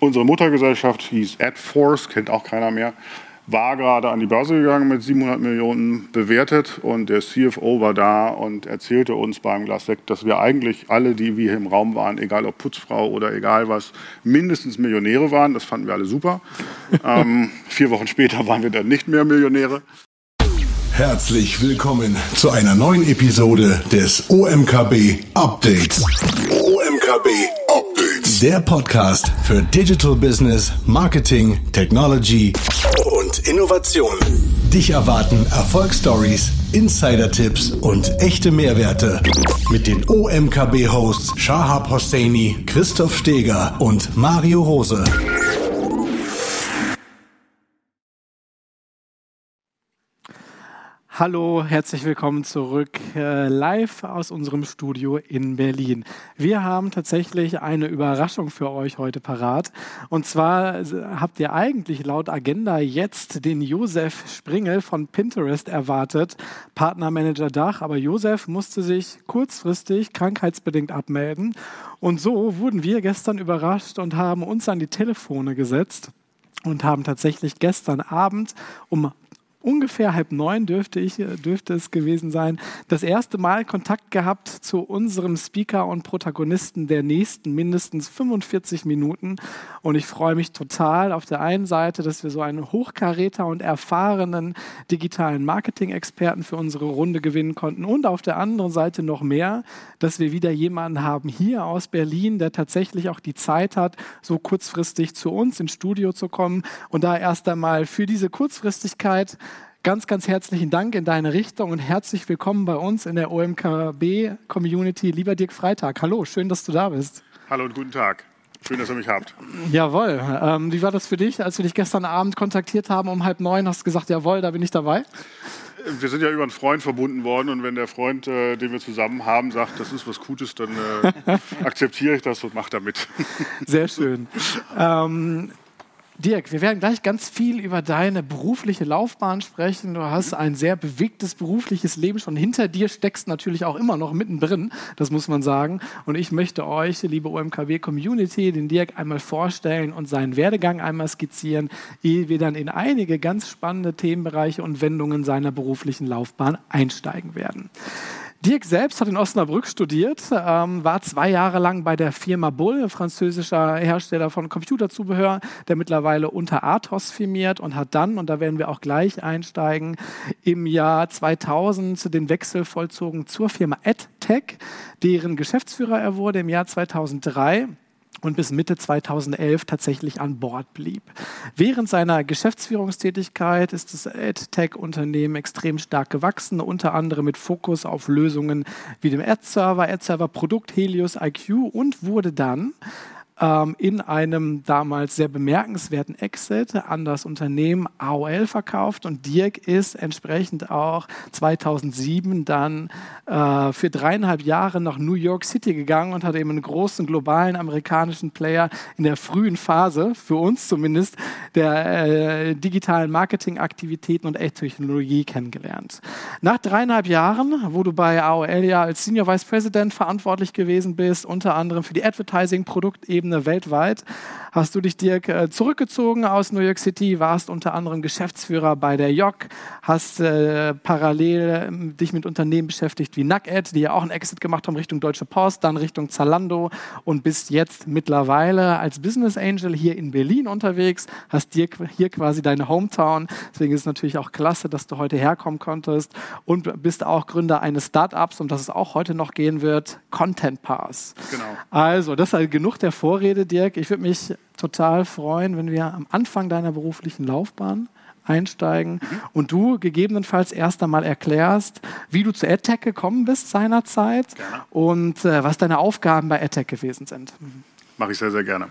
unsere Muttergesellschaft hieß AdForce, kennt auch keiner mehr war gerade an die Börse gegangen mit 700 Millionen bewertet und der CFO war da und erzählte uns beim Glas Sekt, dass wir eigentlich alle, die wir hier im Raum waren, egal ob Putzfrau oder egal was, mindestens Millionäre waren. Das fanden wir alle super. ähm, vier Wochen später waren wir dann nicht mehr Millionäre. Herzlich willkommen zu einer neuen Episode des OMKB Updates. OMKB. Der Podcast für Digital Business, Marketing, Technology und Innovation. Dich erwarten Erfolgsstories, Insider-Tipps und echte Mehrwerte mit den OMKB-Hosts Shahab Hosseini, Christoph Steger und Mario Rose. Hallo, herzlich willkommen zurück äh, live aus unserem Studio in Berlin. Wir haben tatsächlich eine Überraschung für euch heute parat. Und zwar habt ihr eigentlich laut Agenda jetzt den Josef Springel von Pinterest erwartet, Partnermanager Dach. Aber Josef musste sich kurzfristig krankheitsbedingt abmelden. Und so wurden wir gestern überrascht und haben uns an die Telefone gesetzt und haben tatsächlich gestern Abend um ungefähr halb neun dürfte, ich, dürfte es gewesen sein, das erste Mal Kontakt gehabt zu unserem Speaker und Protagonisten der nächsten mindestens 45 Minuten. Und ich freue mich total auf der einen Seite, dass wir so einen Hochkaräter und erfahrenen digitalen Marketing-Experten für unsere Runde gewinnen konnten. Und auf der anderen Seite noch mehr, dass wir wieder jemanden haben hier aus Berlin, der tatsächlich auch die Zeit hat, so kurzfristig zu uns ins Studio zu kommen. Und da erst einmal für diese Kurzfristigkeit ganz, ganz herzlichen Dank in deine Richtung und herzlich willkommen bei uns in der OMKB-Community. Lieber Dirk Freitag, hallo, schön, dass du da bist. Hallo und guten Tag. Schön, dass ihr mich habt. Jawohl. Ähm, wie war das für dich, als wir dich gestern Abend kontaktiert haben um halb neun? Hast du gesagt, jawohl, da bin ich dabei? Wir sind ja über einen Freund verbunden worden und wenn der Freund, äh, den wir zusammen haben, sagt, das ist was Gutes, dann äh, akzeptiere ich das und mache damit. Sehr schön. Ähm, Dirk, wir werden gleich ganz viel über deine berufliche Laufbahn sprechen. Du hast ein sehr bewegtes berufliches Leben schon hinter dir, steckst natürlich auch immer noch mittendrin, das muss man sagen. Und ich möchte euch, liebe OMKW-Community, den Dirk einmal vorstellen und seinen Werdegang einmal skizzieren, ehe wir dann in einige ganz spannende Themenbereiche und Wendungen seiner beruflichen Laufbahn einsteigen werden. Dirk selbst hat in Osnabrück studiert, ähm, war zwei Jahre lang bei der Firma Bull, französischer Hersteller von Computerzubehör, der mittlerweile unter Athos firmiert und hat dann, und da werden wir auch gleich einsteigen, im Jahr 2000 den Wechsel vollzogen zur Firma AdTech, deren Geschäftsführer er wurde. Im Jahr 2003 und bis Mitte 2011 tatsächlich an Bord blieb. Während seiner Geschäftsführungstätigkeit ist das AdTech-Unternehmen extrem stark gewachsen, unter anderem mit Fokus auf Lösungen wie dem Ad-Server, Ad-Server-Produkt Helios IQ und wurde dann ähm, in einem damals sehr bemerkenswerten Exit an das Unternehmen AOL verkauft und Dirk ist entsprechend auch 2007 dann äh, für dreieinhalb Jahre nach New York City gegangen und hat eben einen großen globalen amerikanischen Player in der frühen Phase, für uns zumindest, der äh, digitalen Marketingaktivitäten und Technologie kennengelernt. Nach dreieinhalb Jahren, wo du bei AOL ja als Senior Vice President verantwortlich gewesen bist, unter anderem für die Advertising-Produktebene, Ebene weltweit. Hast du dich, Dirk, äh, zurückgezogen aus New York City, warst unter anderem Geschäftsführer bei der JOC, hast äh, parallel äh, dich mit Unternehmen beschäftigt wie NuckAd, die ja auch einen Exit gemacht haben Richtung Deutsche Post, dann Richtung Zalando und bist jetzt mittlerweile als Business Angel hier in Berlin unterwegs, hast dir hier quasi deine Hometown. Deswegen ist es natürlich auch klasse, dass du heute herkommen konntest und bist auch Gründer eines Startups, um das es auch heute noch gehen wird, Content Pass. Genau. Also, das ist halt genug der Vor Vorrede, Dirk. Ich würde mich total freuen, wenn wir am Anfang deiner beruflichen Laufbahn einsteigen mhm. und du gegebenenfalls erst einmal erklärst, wie du zu EdTech gekommen bist seinerzeit gerne. und äh, was deine Aufgaben bei EdTech gewesen sind. Mache ich sehr, sehr gerne.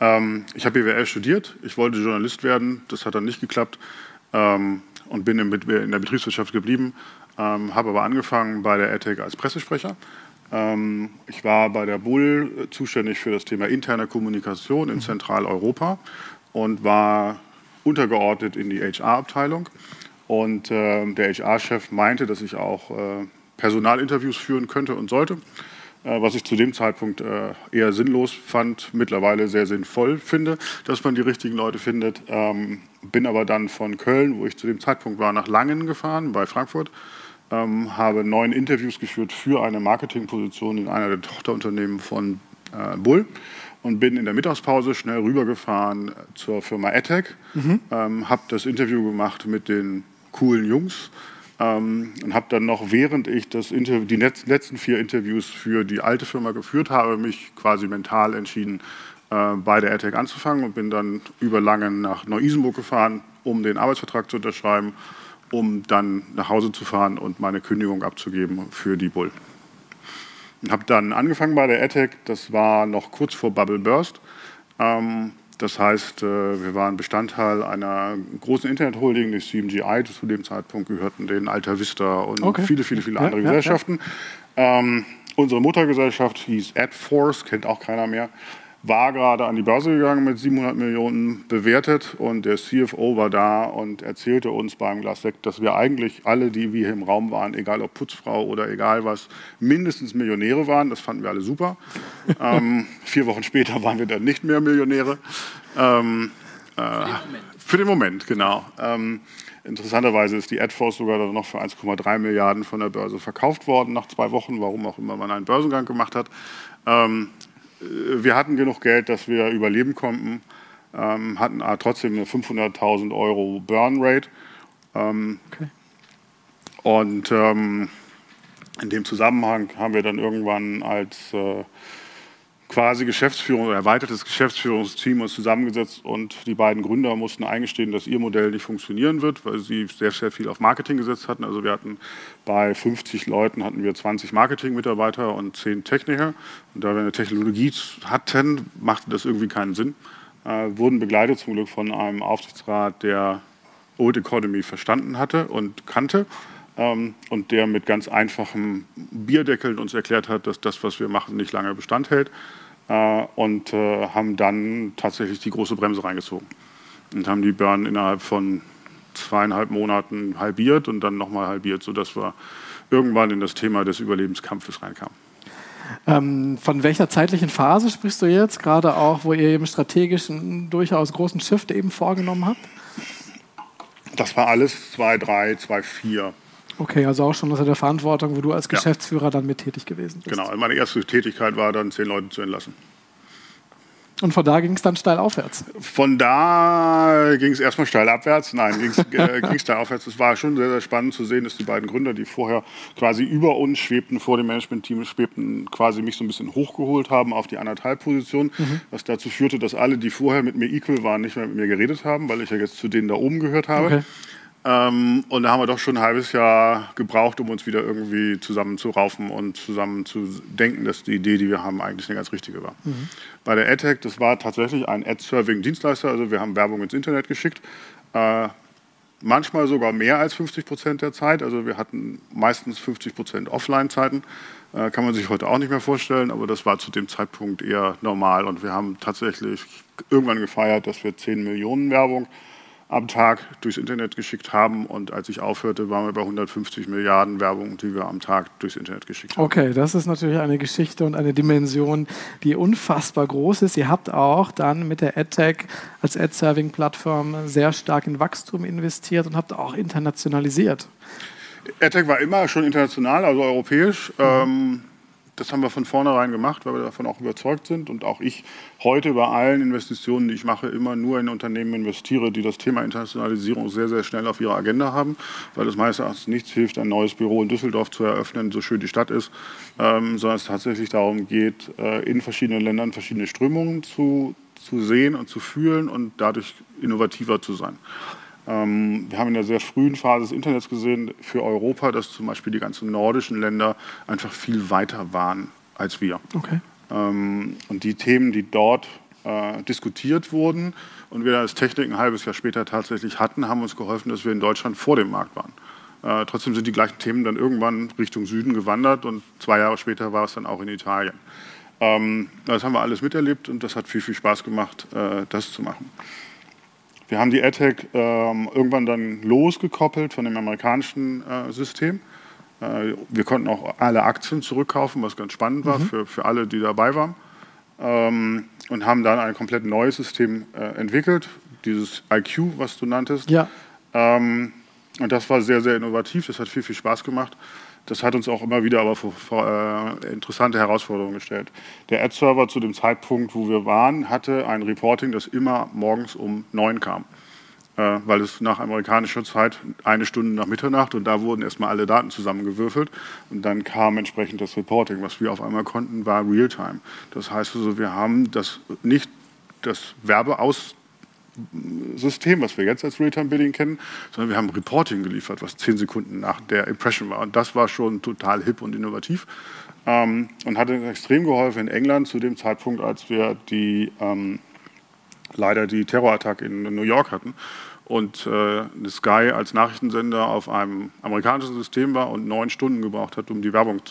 Ähm, ich habe BWL studiert, ich wollte Journalist werden, das hat dann nicht geklappt ähm, und bin in, in, der Betriebswirtschaft geblieben, ähm, habe aber angefangen bei der EdTech als Pressesprecher ich war bei der Bull zuständig für das Thema interne Kommunikation in Zentraleuropa und war untergeordnet in die HR-Abteilung. Und äh, der HR-Chef meinte, dass ich auch äh, Personalinterviews führen könnte und sollte. äh, was ich zu dem Zeitpunkt äh, eher sinnlos fand, mittlerweile sehr sinnvoll finde, dass man die richtigen Leute findet. Ähm, bin aber dann von Köln, wo ich zu dem Zeitpunkt war, nach Langen gefahren, bei Frankfurt. Ähm, habe neun Interviews geführt für eine Marketingposition in einer der Tochterunternehmen von äh, Bull und bin in der Mittagspause schnell rübergefahren zur Firma AdTech, mhm. ähm, habe das Interview gemacht mit den coolen Jungs ähm, und habe dann noch, während ich das Interview, die letzten vier Interviews für die alte Firma geführt habe, mich quasi mental entschieden, äh, bei der AdTech anzufangen und bin dann über Langen nach Neu-Isenburg gefahren, um den Arbeitsvertrag zu unterschreiben, um dann nach Hause zu fahren und meine Kündigung abzugeben für die Bull. Ich habe dann angefangen bei der AdTech, das war noch kurz vor Bubble Burst. Ähm, das heißt, äh, wir waren Bestandteil einer großen Internetholding, die CMGI, zu dem Zeitpunkt gehörten den Alta Vista und okay. viele, viele, viele andere ja, Gesellschaften. Ja, ja. Ähm, unsere Muttergesellschaft hieß AdForce, kennt auch keiner mehr war gerade an die Börse gegangen mit 700 Millionen bewertet und der CFO war da und erzählte uns beim Glas Sekt, dass wir eigentlich alle, die wir hier im Raum waren, egal ob Putzfrau oder egal was, mindestens Millionäre waren. Das fanden wir alle super. ähm, vier Wochen später waren wir dann nicht mehr Millionäre. Ähm, äh, für den Moment, genau. Ähm, interessanterweise ist die AdForce sogar noch für 1,3 Milliarden von der Börse verkauft worden nach zwei Wochen, warum auch immer man einen Börsengang gemacht hat. Ähm, äh, wir hatten genug Geld, dass wir überleben konnten, ähm, hatten trotzdem eine 500.000 Euro Burn Rate. Ähm, okay. Und ähm, in dem Zusammenhang haben wir dann irgendwann als äh, quasi Geschäftsführung erweitertes Geschäftsführungsteam uns zusammengesetzt und die beiden Gründer mussten eingestehen, dass ihr Modell nicht funktionieren wird, weil sie sehr, sehr viel auf Marketing gesetzt hatten. Also wir hatten bei 50 Leuten hatten wir 20 Marketing-Mitarbeiter und 10 Techniker. Und da wir eine Technologie hatten, machte das irgendwie keinen Sinn. Äh, wurden begleitet zum Glück von einem Aufsichtsrat, der Old Economy verstanden hatte und kannte ähm, und der mit ganz einfachen Bierdeckeln uns erklärt hat, dass das, was wir machen, nicht lange Bestand hält und äh, haben dann tatsächlich die große Bremse reingezogen und haben die Burn innerhalb von zweieinhalb Monaten halbiert und dann nochmal halbiert, sodass wir irgendwann in das Thema des Überlebenskampfes reinkamen. Ähm, von welcher zeitlichen Phase sprichst du jetzt, gerade auch, wo ihr eben strategisch einen durchaus großen Shift eben vorgenommen habt? Das war alles 2, 3, 4. Okay, also auch schon unter der Verantwortung, wo du als Geschäftsführer ja. dann mit tätig gewesen bist. Genau, meine erste Tätigkeit war dann, zehn Leute zu entlassen. Und von da ging es dann steil aufwärts? Von da ging es erstmal steil abwärts. Nein, ging es äh, steil aufwärts. Es war schon sehr, sehr spannend zu sehen, dass die beiden Gründer, die vorher quasi über uns schwebten, vor dem Management-Team schwebten, quasi mich so ein bisschen hochgeholt haben auf die anderthalb Position, mhm. was dazu führte, dass alle, die vorher mit mir equal waren, nicht mehr mit mir geredet haben, weil ich ja jetzt zu denen da oben gehört habe. Okay. Ähm, und da haben wir doch schon ein halbes Jahr gebraucht, um uns wieder irgendwie zusammen zu raufen und zusammen zu denken, dass die Idee, die wir haben, eigentlich eine ganz richtige war. Mhm. Bei der AdTech, das war tatsächlich ein Ad-Serving-Dienstleister, also wir haben Werbung ins Internet geschickt. Äh, manchmal sogar mehr als 50 Prozent der Zeit, also wir hatten meistens 50 Prozent Offline-Zeiten. Äh, kann man sich heute auch nicht mehr vorstellen, aber das war zu dem Zeitpunkt eher normal und wir haben tatsächlich irgendwann gefeiert, dass wir 10 Millionen Werbung am Tag durchs Internet geschickt haben. Und als ich aufhörte, waren wir bei 150 Milliarden Werbung, die wir am Tag durchs Internet geschickt haben. Okay, das ist natürlich eine Geschichte und eine Dimension, die unfassbar groß ist. Ihr habt auch dann mit der AdTech als Ad-Serving-Plattform sehr stark in Wachstum investiert und habt auch internationalisiert. AdTech war immer schon international, also europäisch. Mhm. Ähm, das haben wir von vornherein gemacht, weil wir davon auch überzeugt sind. Und auch ich heute bei allen Investitionen, die ich mache, immer nur in Unternehmen investiere, die das Thema Internationalisierung sehr, sehr schnell auf ihrer Agenda haben, weil es meines Erachtens nichts hilft, ein neues Büro in Düsseldorf zu eröffnen, so schön die Stadt ist, ähm, sondern es tatsächlich darum geht, äh, in verschiedenen Ländern verschiedene Strömungen zu, zu sehen und zu fühlen und dadurch innovativer zu sein. Ähm, wir haben in der sehr frühen Phase des Internets gesehen für Europa, dass zum Beispiel die ganzen nordischen Länder einfach viel weiter waren als wir. Okay. Ähm, und die Themen, die dort äh, diskutiert wurden und wir als Technik ein halbes Jahr später tatsächlich hatten, haben uns geholfen, dass wir in Deutschland vor dem Markt waren. Äh, trotzdem sind die gleichen Themen dann irgendwann Richtung Süden gewandert und zwei Jahre später war es dann auch in Italien. Ähm, das haben wir alles miterlebt und das hat viel, viel Spaß gemacht, äh, das zu machen. Wir haben die AdTech ähm, irgendwann dann losgekoppelt von dem amerikanischen äh, System. Äh, wir konnten auch alle Aktien zurückkaufen, was ganz spannend war mhm. für, für alle, die dabei waren. Ähm, und haben dann ein komplett neues System äh, entwickelt, dieses IQ, was du nanntest. Ja. Ähm, und das war sehr, sehr innovativ, das hat viel, viel Spaß gemacht. Das hat uns auch immer wieder aber vor, vor äh, interessante Herausforderungen gestellt. Der Ad-Server zu dem Zeitpunkt, wo wir waren, hatte ein Reporting, das immer morgens um neun kam. Äh, weil es nach amerikanischer Zeit eine Stunde nach Mitternacht und da wurden erstmal alle Daten zusammengewürfelt und dann kam entsprechend das Reporting. Was wir auf einmal konnten, war Realtime. Das heißt also, wir haben das nicht das Werbeaus System, was wir jetzt als Real-Time-Bidding kennen, sondern wir haben Reporting geliefert, was zehn Sekunden nach der Impression war. Und das war schon total hip und innovativ ähm, und hat extrem geholfen in England zu dem Zeitpunkt, als wir die, ähm, leider die Terrorattacke in New York hatten und äh, Sky als Nachrichtensender auf einem amerikanischen System war und neun Stunden gebraucht hat, um die Werbung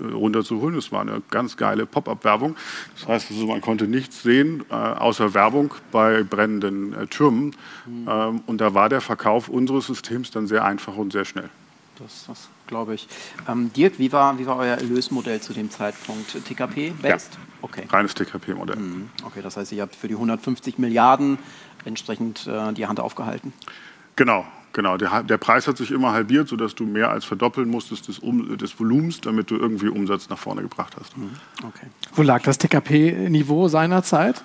runterzuholen. Das war eine ganz geile Pop-up-Werbung. Das heißt, also, man konnte nichts sehen äh, außer Werbung bei brennenden äh, Türmen. Mhm. Ähm, und da war der Verkauf unseres Systems dann sehr einfach und sehr schnell. Das, das glaube ich. Ähm, Dirk, wie war, wie war euer Erlösmodell zu dem Zeitpunkt? TKP-based? Ja, okay. reines TKP-Modell. Mhm. Okay, das heißt, ihr habt für die 150 Milliarden entsprechend äh, die Hand aufgehalten. Genau, genau. Der, der, Preis hat sich immer halbiert, sodass du mehr als verdoppeln musstest des, um, des Volumens, damit du irgendwie Umsatz nach vorne gebracht hast. Mhm. Okay. Wo lag das TKP-Niveau seinerzeit?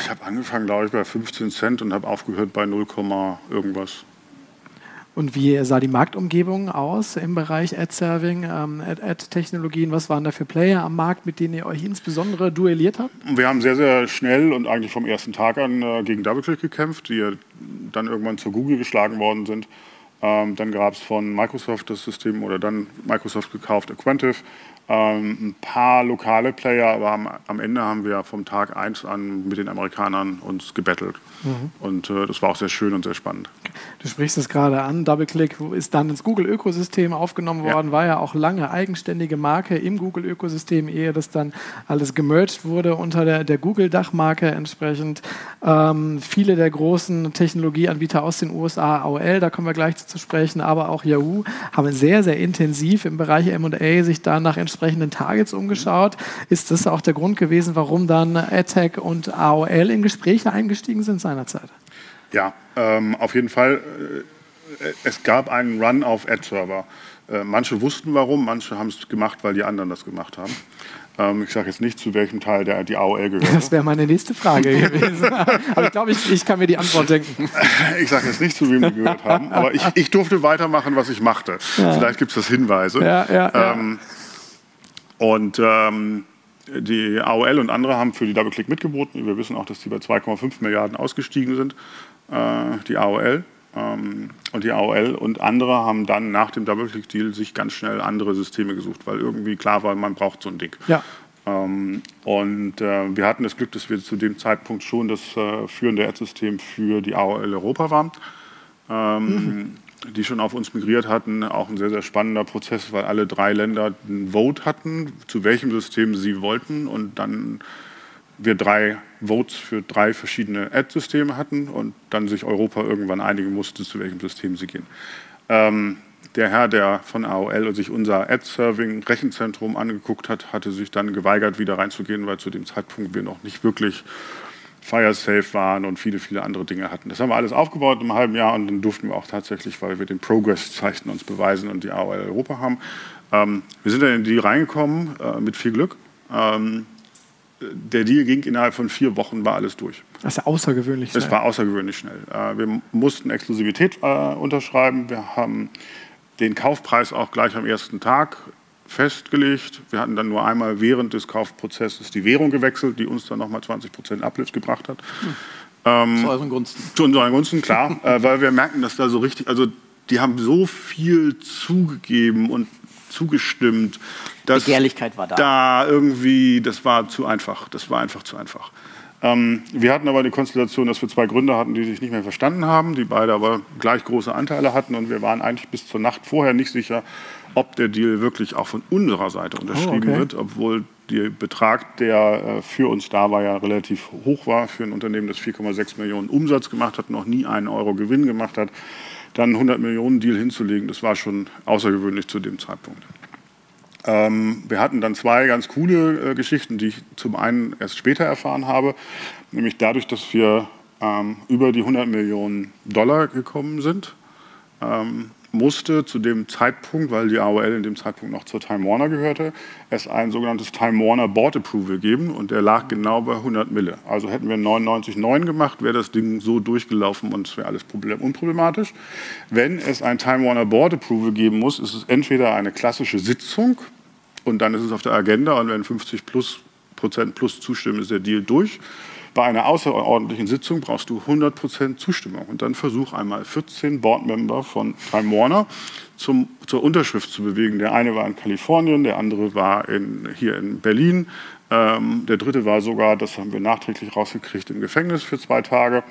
Ich habe angefangen, glaube ich, bei 15 Cent und habe aufgehört bei 0, irgendwas. Und wie sah die Marktumgebung aus im Bereich Ad-Serving, ähm, Ad-Technologien? Was waren da für Player am Markt, mit denen ihr euch insbesondere duelliert habt? Wir haben sehr, sehr schnell und eigentlich vom ersten Tag an äh, gegen DoubleClick gekämpft, die dann irgendwann zu Google geschlagen worden sind. Ähm, dann gab es von Microsoft das System oder dann Microsoft gekauft, Aquantive. Ähm, ein paar lokale Player, aber am, am, Ende haben wir vom Tag 1 an mit den Amerikanern uns gebettelt. Mhm. Und äh, das war auch sehr schön und sehr spannend. Du sprichst es gerade an, DoubleClick ist dann ins Google-Ökosystem aufgenommen worden, ja. war ja auch lange eigenständige Marke im Google-Ökosystem, ehe das dann alles gemerged wurde unter der, der Google-Dachmarke entsprechend. Ähm, viele der großen Technologieanbieter aus den USA, AOL, da kommen wir gleich zu sprechen, aber auch Yahoo, haben sehr, sehr intensiv im Bereich M&A sich da nach entsprechenden entsprechenden Targets umgeschaut. Ist das auch der Grund gewesen, warum dann AdTech und AOL in Gespräche eingestiegen sind seinerzeit? Ja, ähm, auf jeden Fall. Äh, es gab einen Run auf Ad-Server. Äh, manche wussten warum, manche haben es gemacht, weil die anderen das gemacht haben. Ähm, ich sage jetzt nicht, zu welchem Teil der, die AOL gehört. Das wäre meine nächste Frage gewesen. aber ich glaube, ich, ich kann mir die Antwort denken. Ich sage jetzt nicht, zu wem die gehört haben, aber ich, ich durfte weitermachen, was ich machte. Ja. Vielleicht gibt es das Hinweise. Ja, ja, ähm, und ähm, die AOL und andere haben für die Double-Click mitgeboten. Wir wissen auch, dass die bei 2,5 Milliarden ausgestiegen sind, die AOL. Ähm, und die AOL und andere haben dann nach dem Double-Click-Deal sich ganz schnell andere Systeme gesucht, weil irgendwie klar war, man braucht so ein Ding. Ja. Ähm, und äh, wir hatten das Glück, dass wir zu dem Zeitpunkt schon das äh, führende Ad-System für die AOL Europa waren. Ähm, mhm die schon auf uns migriert hatten, auch ein sehr, sehr spannender Prozess, weil alle drei Länder ein Vote hatten, zu welchem System sie wollten und dann wir drei Votes für drei verschiedene Ad-Systeme hatten und dann sich Europa irgendwann einigen musste, zu welchem System sie gehen. Ähm, der Herr, der von AOL sich unser Ad-Serving-Rechenzentrum angeguckt hat, hatte sich dann geweigert, wieder reinzugehen, weil zu dem Zeitpunkt wir noch nicht wirklich FireSafe waren und viele, viele andere Dinge hatten. Das haben wir alles aufgebaut im halben Jahr und dann durften wir auch tatsächlich, weil wir den Progress-Zeichen uns beweisen und die AOL Europa haben. Ähm, wir sind dann in die reingekommen äh, mit viel Glück. Ähm, der Deal ging innerhalb von vier Wochen, war alles durch. Das ist außergewöhnlich schnell. Es war außergewöhnlich schnell. Äh, wir mussten Exklusivität äh, unterschreiben. Wir haben den Kaufpreis auch gleich am ersten Tag festgelegt. Wir hatten dann nur einmal während des Kaufprozesses die Währung gewechselt, die uns dann nochmal 20 Prozent Uplift gebracht hat. Hm. Ähm, zu euren Gunsten. Zu unseren Gunsten, klar, äh, weil wir merken, dass da so richtig, also die haben so viel zugegeben und zugestimmt. Dass Begehrlichkeit war da. Da irgendwie, das war zu einfach. Das war einfach zu einfach. Ähm, wir hatten aber die Konstellation, dass wir zwei Gründer hatten, die sich nicht mehr verstanden haben, die beide aber gleich große Anteile hatten und wir waren eigentlich bis zur Nacht vorher nicht sicher, ob der Deal wirklich auch von unserer Seite unterschrieben oh, okay. wird, obwohl der Betrag, der äh, für uns da war, ja relativ hoch war für ein Unternehmen, das 4,6 Millionen Umsatz gemacht hat, noch nie einen Euro Gewinn gemacht hat. dann 100 Millionen Deal hinzulegen, das war schon außergewöhnlich zu dem Zeitpunkt. Ähm, wir hatten dann zwei ganz coole äh, Geschichten, die ich zum einen erst später erfahren habe, nämlich dadurch, dass wir ähm, über die 100 Millionen Dollar gekommen sind, ähm, musste zu dem Zeitpunkt, weil die AOL in dem Zeitpunkt noch zur Time Warner gehörte, es ein sogenanntes Time Warner Board Approval geben und der lag genau bei 100 Mille. Also hätten wir 99,9 gemacht, wäre das Ding so durchgelaufen und es wäre alles problem unproblematisch. Wenn es ein Time Warner Board Approval geben muss, ist es entweder eine klassische Sitzung und dann ist es auf der Agenda und wenn 50 plus Prozent plus zustimmen, ist der Deal durch bei einer außerordentlichen Sitzung brauchst du 100% Zustimmung. Und dann versuch einmal 14 Boardmember von Time Warner zum, zur Unterschrift zu bewegen. Der eine war in Kalifornien, der andere war in, hier in Berlin. Ähm, der dritte war sogar, das haben wir nachträglich rausgekriegt, im Gefängnis für zwei Tage.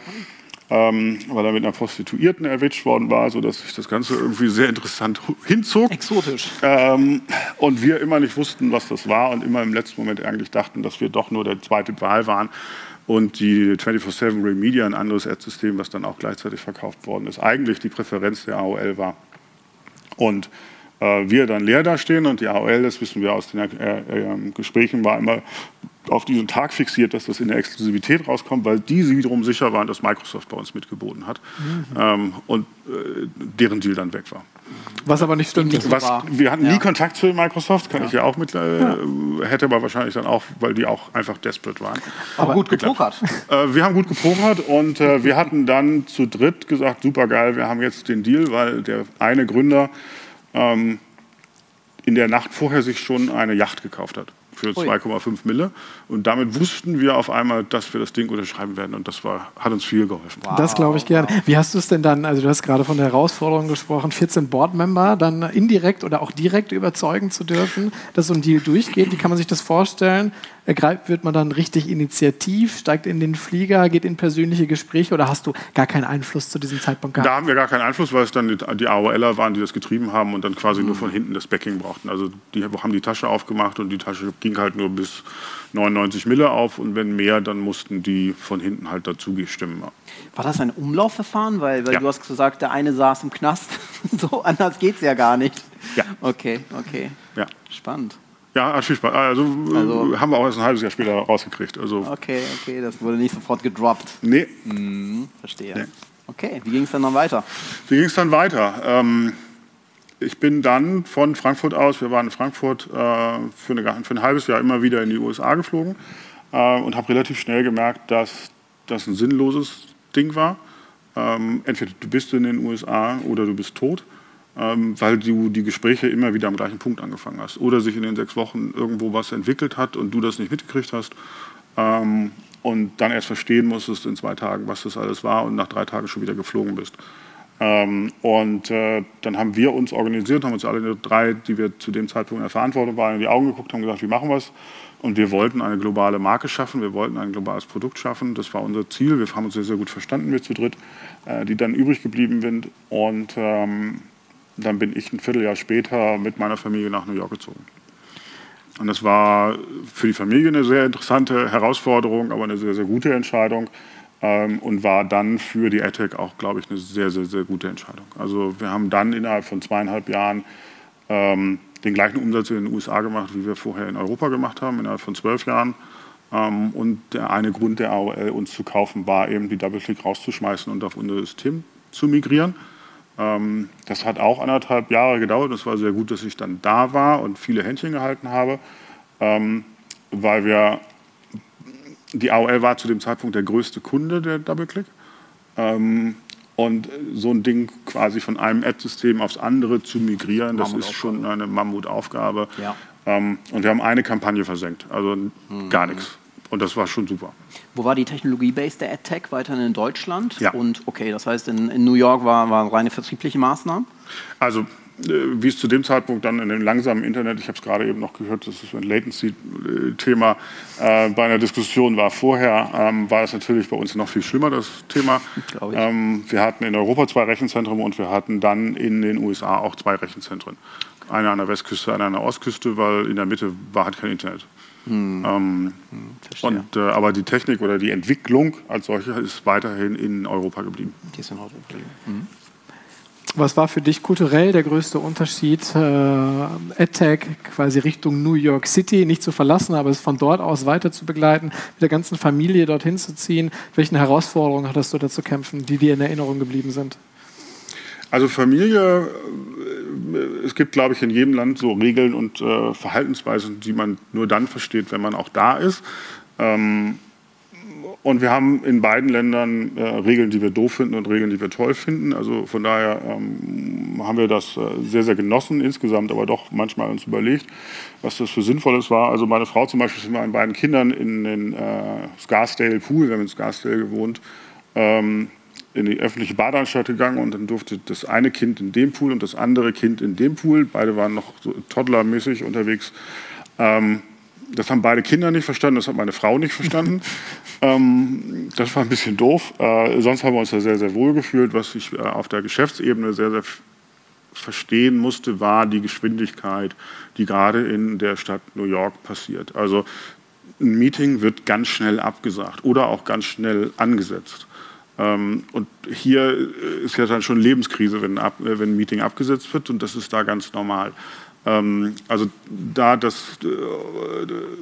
Ähm, weil er mit einer Prostituierten erwischt worden war, sodass sich das Ganze irgendwie sehr interessant hinzog. Exotisch. Ähm, und wir immer nicht wussten, was das war und immer im letzten Moment eigentlich dachten, dass wir doch nur der zweite Wahl waren und die 24-7 Real Media, ein anderes Ad-System, was dann auch gleichzeitig verkauft worden ist, eigentlich die Präferenz der AOL war. Und äh, wir dann leer dastehen und die AOL, das wissen wir aus den äh, äh, Gesprächen, war immer auf diesen Tag fixiert, dass das in der Exklusivität rauskommt, weil die wiederum sicher waren, dass Microsoft bei uns mitgeboten hat mhm. ähm, und äh, deren Deal dann weg war. Was aber nicht stimmt. Was, wir hatten ja. nie Kontakt zu Microsoft, kann ja. ich ja auch mit, äh, ja. hätte aber wahrscheinlich dann auch, weil die auch einfach desperate waren. Aber gut gepokert. Äh, wir haben gut gepokert und äh, wir hatten dann zu dritt gesagt, super geil, wir haben jetzt den Deal, weil der eine Gründer ähm, in der Nacht vorher sich schon eine Yacht gekauft hat für 2,5 Mille. Und damit wussten wir auf einmal, dass wir das Ding unterschreiben werden. Und das war, hat uns viel geholfen. Wow. Das glaube ich gerne. Wie hast du es denn dann, also du hast gerade von der Herausforderung gesprochen, 14 Boardmember dann indirekt oder auch direkt überzeugen zu dürfen, dass so ein Deal durchgeht? Wie kann man sich das vorstellen? ergreift, wird man dann richtig initiativ, steigt in den Flieger, geht in persönliche Gespräche oder hast du gar keinen Einfluss zu diesem Zeitpunkt gehabt? Da haben wir gar keinen Einfluss, weil es dann die, die AOLer waren, die das getrieben haben und dann quasi mhm. nur von hinten das Backing brauchten. Also die haben die Tasche aufgemacht und die Tasche ging halt nur bis 99 Mille auf und wenn mehr, dann mussten die von hinten halt dazu stimmen. War das ein Umlaufverfahren? Weil, weil ja. du hast gesagt, der eine saß im Knast. so anders geht es ja gar nicht. Ja. Okay, okay. Ja. Spannend. Ja. Also, also, haben wir auch erst ein halbes Jahr später rausgekriegt. Also okay, okay, das wurde nicht sofort gedroppt. Nee. Mhm, verstehe. Nee. Okay, wie ging es dann noch weiter? Wie ging es dann weiter? Ähm, ich bin dann von Frankfurt aus, wir waren in Frankfurt äh, für, eine, für, ein halbes Jahr immer wieder in die USA geflogen äh, und habe relativ schnell gemerkt, dass das ein sinnloses Ding war. Ähm, entweder du bist in den USA oder du bist tot. Ähm, weil du die Gespräche immer wieder am gleichen Punkt angefangen hast. Oder sich in den sechs Wochen irgendwo was entwickelt hat und du das nicht mitgekriegt hast. Ähm, und dann erst verstehen musstest in zwei Tagen, was das alles war und nach drei Tagen schon wieder geflogen bist. Ähm, und äh, dann haben wir uns organisiert, haben uns alle drei, die wir zu dem Zeitpunkt in der Verantwortung waren, in die Augen geguckt, haben gesagt, wie machen wir es? Und wir wollten eine globale Marke schaffen, wir wollten ein globales Produkt schaffen. Das war unser Ziel. Wir haben uns sehr, sehr gut verstanden mit zu dritt, äh, die dann übrig geblieben sind. Und ähm, dann bin ich ein Vierteljahr später mit meiner Familie nach New York gezogen. Und das war für die Familie eine sehr interessante Herausforderung, aber eine sehr, sehr gute Entscheidung. Ähm, und war dann für die AdTech auch, glaube ich, eine sehr, sehr, sehr gute Entscheidung. Also wir haben dann innerhalb von zweieinhalb Jahren ähm, den gleichen Umsatz in den USA gemacht, wie wir vorher in Europa gemacht haben, innerhalb von zwölf Jahren. Ähm, und der eine Grund der AOL, uns zu kaufen, war eben die DoubleClick rauszuschmeißen und auf unser System zu migrieren. Ähm, das hat auch anderthalb Jahre gedauert. Es war sehr gut, dass ich dann da war und viele Händchen gehalten habe, ähm, weil wir, die AOL war zu dem Zeitpunkt der größte Kunde der DoubleClick. Ähm, und so ein Ding quasi von einem Ad-System aufs andere zu migrieren, das ist schon eine Mammutaufgabe. Ja. und wir haben eine Kampagne versenkt, also mhm. gar nichts. Und das war schon super. Wo war die Technologie-Base der AdTech? Weiterhin in Deutschland? Ja. Und okay, das heißt, in, in New York war, waren reine vertriebliche Maßnahmen? Also, wie es zu dem Zeitpunkt dann in dem langsamen Internet, ich habe es gerade eben noch gehört, das ist ein Latency-Thema äh, bei einer Diskussion war. Vorher ähm, war es natürlich bei uns noch viel schlimmer, das Thema. Ähm, wir hatten in Europa zwei Rechenzentren und wir hatten dann in den USA auch zwei Rechenzentren. Eine an der Westküste, eine an der Ostküste, weil in der Mitte war halt kein Internet. Hm. Ähm, hm, und, äh, aber die Technik oder die Entwicklung als solche ist weiterhin in Europa geblieben. Die ist in Europa geblieben. Hm. Was war für dich kulturell der größte Unterschied, äh, AdTech quasi Richtung New York City nicht zu verlassen, aber es von dort aus weiter zu begleiten, mit der ganzen Familie dorthin zu ziehen? Welchen Herausforderungen hattest du da zu kämpfen, die dir in Erinnerung geblieben sind? Also Familie, äh, es gibt, glaube ich, in jedem Land so Regeln und äh, Verhaltensweisen, die man nur dann versteht, wenn man auch da ist. Ähm, und wir haben in beiden Ländern äh, Regeln, die wir doof finden und Regeln, die wir toll finden. Also von daher ähm, haben wir das äh, sehr, sehr genossen insgesamt, aber doch manchmal uns überlegt, was das für Sinnvolles war. Also meine Frau zum Beispiel ist mit meinen beiden Kindern in den äh, Scarsdale Pool, wir haben in Scarsdale gewohnt, ähm, in die öffentliche Badeanstalt gegangen und dann durfte das eine Kind in dem Pool und das andere Kind in dem Pool. Beide waren noch so toddlermäßig unterwegs. Ähm, das haben beide Kinder nicht verstanden, das hat meine Frau nicht verstanden. ähm, das war ein bisschen doof. Äh, sonst haben wir uns da sehr, sehr wohl gefühlt. Was ich äh, auf der Geschäftsebene sehr, sehr verstehen musste, war die Geschwindigkeit, die gerade in der Stadt New York passiert. Also ein Meeting wird ganz schnell abgesagt oder auch ganz schnell angesetzt. Ähm, und hier ist ja dann schon Lebenskrise, wenn, ab, wenn ein Meeting abgesetzt wird und das ist da ganz normal. Ähm, also da das äh,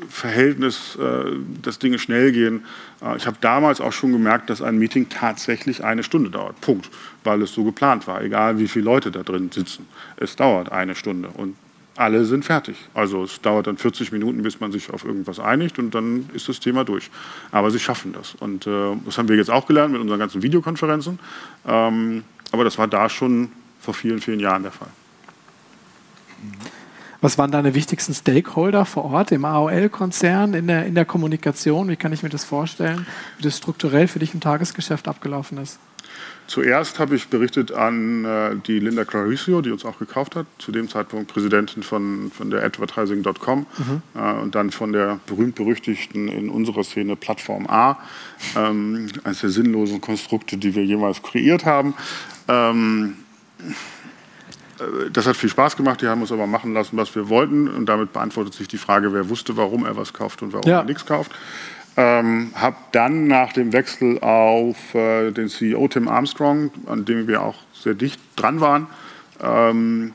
Verhältnis, äh, dass Dinge schnell gehen. Äh, ich habe damals auch schon gemerkt, dass ein Meeting tatsächlich eine Stunde dauert. Punkt. Weil es so geplant war. Egal wie viele Leute da drin sitzen. Es dauert eine Stunde und alle sind fertig. Also es dauert dann 40 Minuten, bis man sich auf irgendwas einigt und dann ist das Thema durch. Aber sie schaffen das. Und äh, das haben wir jetzt auch gelernt mit unseren ganzen Videokonferenzen. Ähm, aber das war da schon vor vielen, vielen Jahren der Fall. Was waren deine wichtigsten Stakeholder vor Ort im AOL-Konzern in der, in der Kommunikation? Wie kann ich mir das vorstellen, wie das strukturell für dich im Tagesgeschäft abgelaufen ist? Zuerst habe ich berichtet an äh, die Linda Claricio, die uns auch gekauft hat, zu dem Zeitpunkt Präsidentin von, von der Advertising.com mhm. äh, und dann von der berühmt-berüchtigten in unserer Szene Plattform A, ähm, eines der sinnlosen Konstrukte, die wir jemals kreiert haben. Ähm, äh, das hat viel Spaß gemacht, die haben uns aber machen lassen, was wir wollten. Und damit beantwortet sich die Frage, wer wusste, warum er was kauft und warum ja. er nichts kauft. Ähm, habe dann nach dem Wechsel auf äh, den CEO Tim Armstrong, an dem wir auch sehr dicht dran waren, ähm,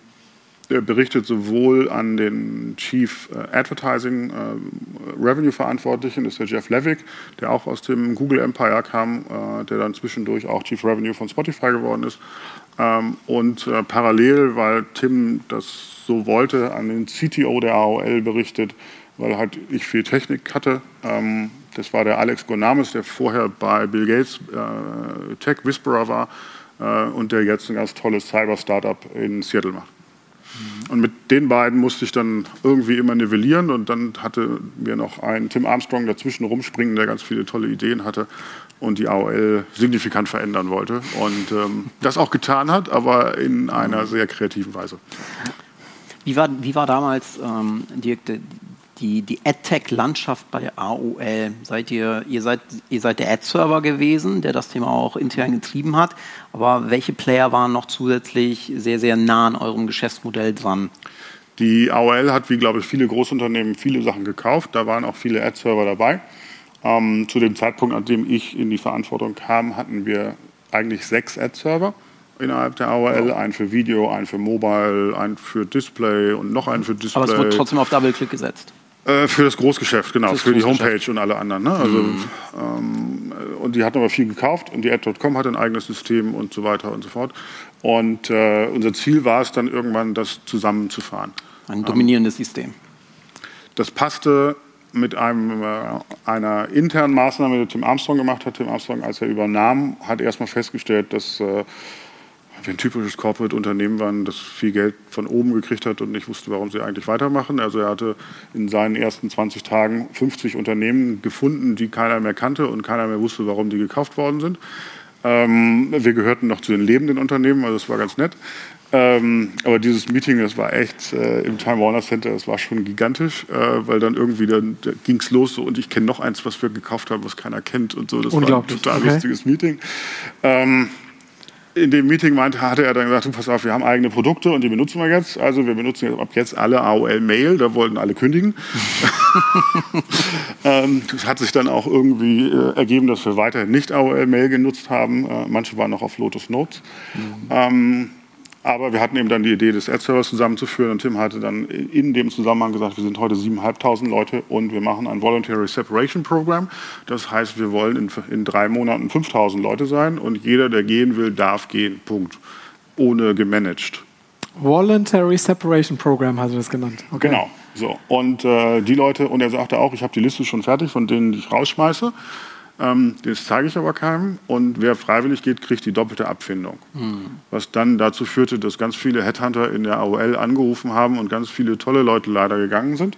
berichtet sowohl an den Chief äh, Advertising äh, Revenue Verantwortlichen, das ist der Jeff Levick, der auch aus dem Google Empire kam, äh, der dann zwischendurch auch Chief Revenue von Spotify geworden ist, und äh, parallel, weil Tim das so wollte, an den CTO der AOL berichtet, weil halt ich viel Technik hatte. Ähm, das war der Alex Gonamis, der vorher bei Bill Gates äh, Tech Whisperer war äh, und der jetzt ein ganz tolles Cyber-Startup in Seattle macht. Und mit den beiden musste ich dann irgendwie immer nivellieren und dann hatte mir noch ein Tim Armstrong dazwischen rumspringen, der ganz viele tolle Ideen hatte und die AOL signifikant verändern wollte und ähm, das auch getan hat, aber in einer sehr kreativen Weise. Wie war, wie war damals, ähm, Dirk, die, die AdTech-Landschaft bei AOL? Seid ihr, ihr seid, ihr seid der Ad-Server gewesen, der das Thema auch intern getrieben hat, aber welche Player waren noch zusätzlich sehr, sehr nah an eurem Geschäftsmodell dran? Die AOL hat, wie glaube ich, viele Großunternehmen viele Sachen gekauft. Da waren auch viele Ad-Server dabei. Ähm, zu dem Zeitpunkt, an dem ich in die Verantwortung kam, hatten wir eigentlich sechs Ad-Server innerhalb der AOL. Wow. Einen für Video, einen für Mobile, einen für Display und noch einen für Display. Aber es wurde trotzdem auf Double-Click gesetzt. Äh, für das Großgeschäft, genau, für die Homepage und alle anderen. Ne? Also, mhm. ähm, und die hatten aber viel gekauft und die Ad.com hat ein eigenes System und so weiter und so fort. Und äh, unser Ziel war es dann irgendwann, das zusammenzufahren. Ein dominierendes ähm, System. Das passte mit einem, äh, einer internen Maßnahme, die Tim Armstrong gemacht hat. Tim Armstrong, als er übernahm, hat erstmal festgestellt, dass äh, wir ein typisches Corporate-Unternehmen waren, das viel Geld von oben gekriegt hat und nicht wusste, warum sie eigentlich weitermachen. Also er hatte in seinen ersten 20 Tagen 50 Unternehmen gefunden, die keiner mehr kannte und keiner mehr wusste, warum die gekauft worden sind. Ähm, wir gehörten noch zu den lebenden Unternehmen, also das war ganz nett. Ähm, aber dieses Meeting, das war echt äh, im Time Warner Center, das war schon gigantisch, äh, weil dann irgendwie dann da ging es los so, und ich kenne noch eins, was wir gekauft haben, was keiner kennt und so. Das war ein total okay. lustiges Meeting. Ähm, in dem Meeting meinte, hatte er dann gesagt, du, pass auf, wir haben eigene Produkte und die benutzen wir jetzt. Also wir benutzen jetzt ab jetzt alle AOL Mail, da wollten alle kündigen. ähm, das hat sich dann auch irgendwie äh, ergeben, dass wir weiterhin nicht AOL Mail genutzt haben. Äh, manche waren noch auf Lotus Notes. Mhm. Ähm, aber wir hatten eben dann die Idee, das Ad-Servers zusammenzuführen und Tim hatte dann in dem Zusammenhang gesagt, wir sind heute 7.500 Leute und wir machen ein Voluntary Separation Program. Das heißt, wir wollen in, in drei Monaten 5.000 Leute sein und jeder, der gehen will, darf gehen. Punkt. Ohne gemanagt. Voluntary Separation Program hatte das genannt. Okay. Genau. So. Und äh, die Leute, und er sagte auch, ich habe die Liste schon fertig von denen, die ich rausschmeiße. Ähm, das zeige ich aber keinem. Und wer freiwillig geht, kriegt die doppelte Abfindung. Mhm. Was dann dazu führte, dass ganz viele Headhunter in der AOL angerufen haben und ganz viele tolle Leute leider gegangen sind.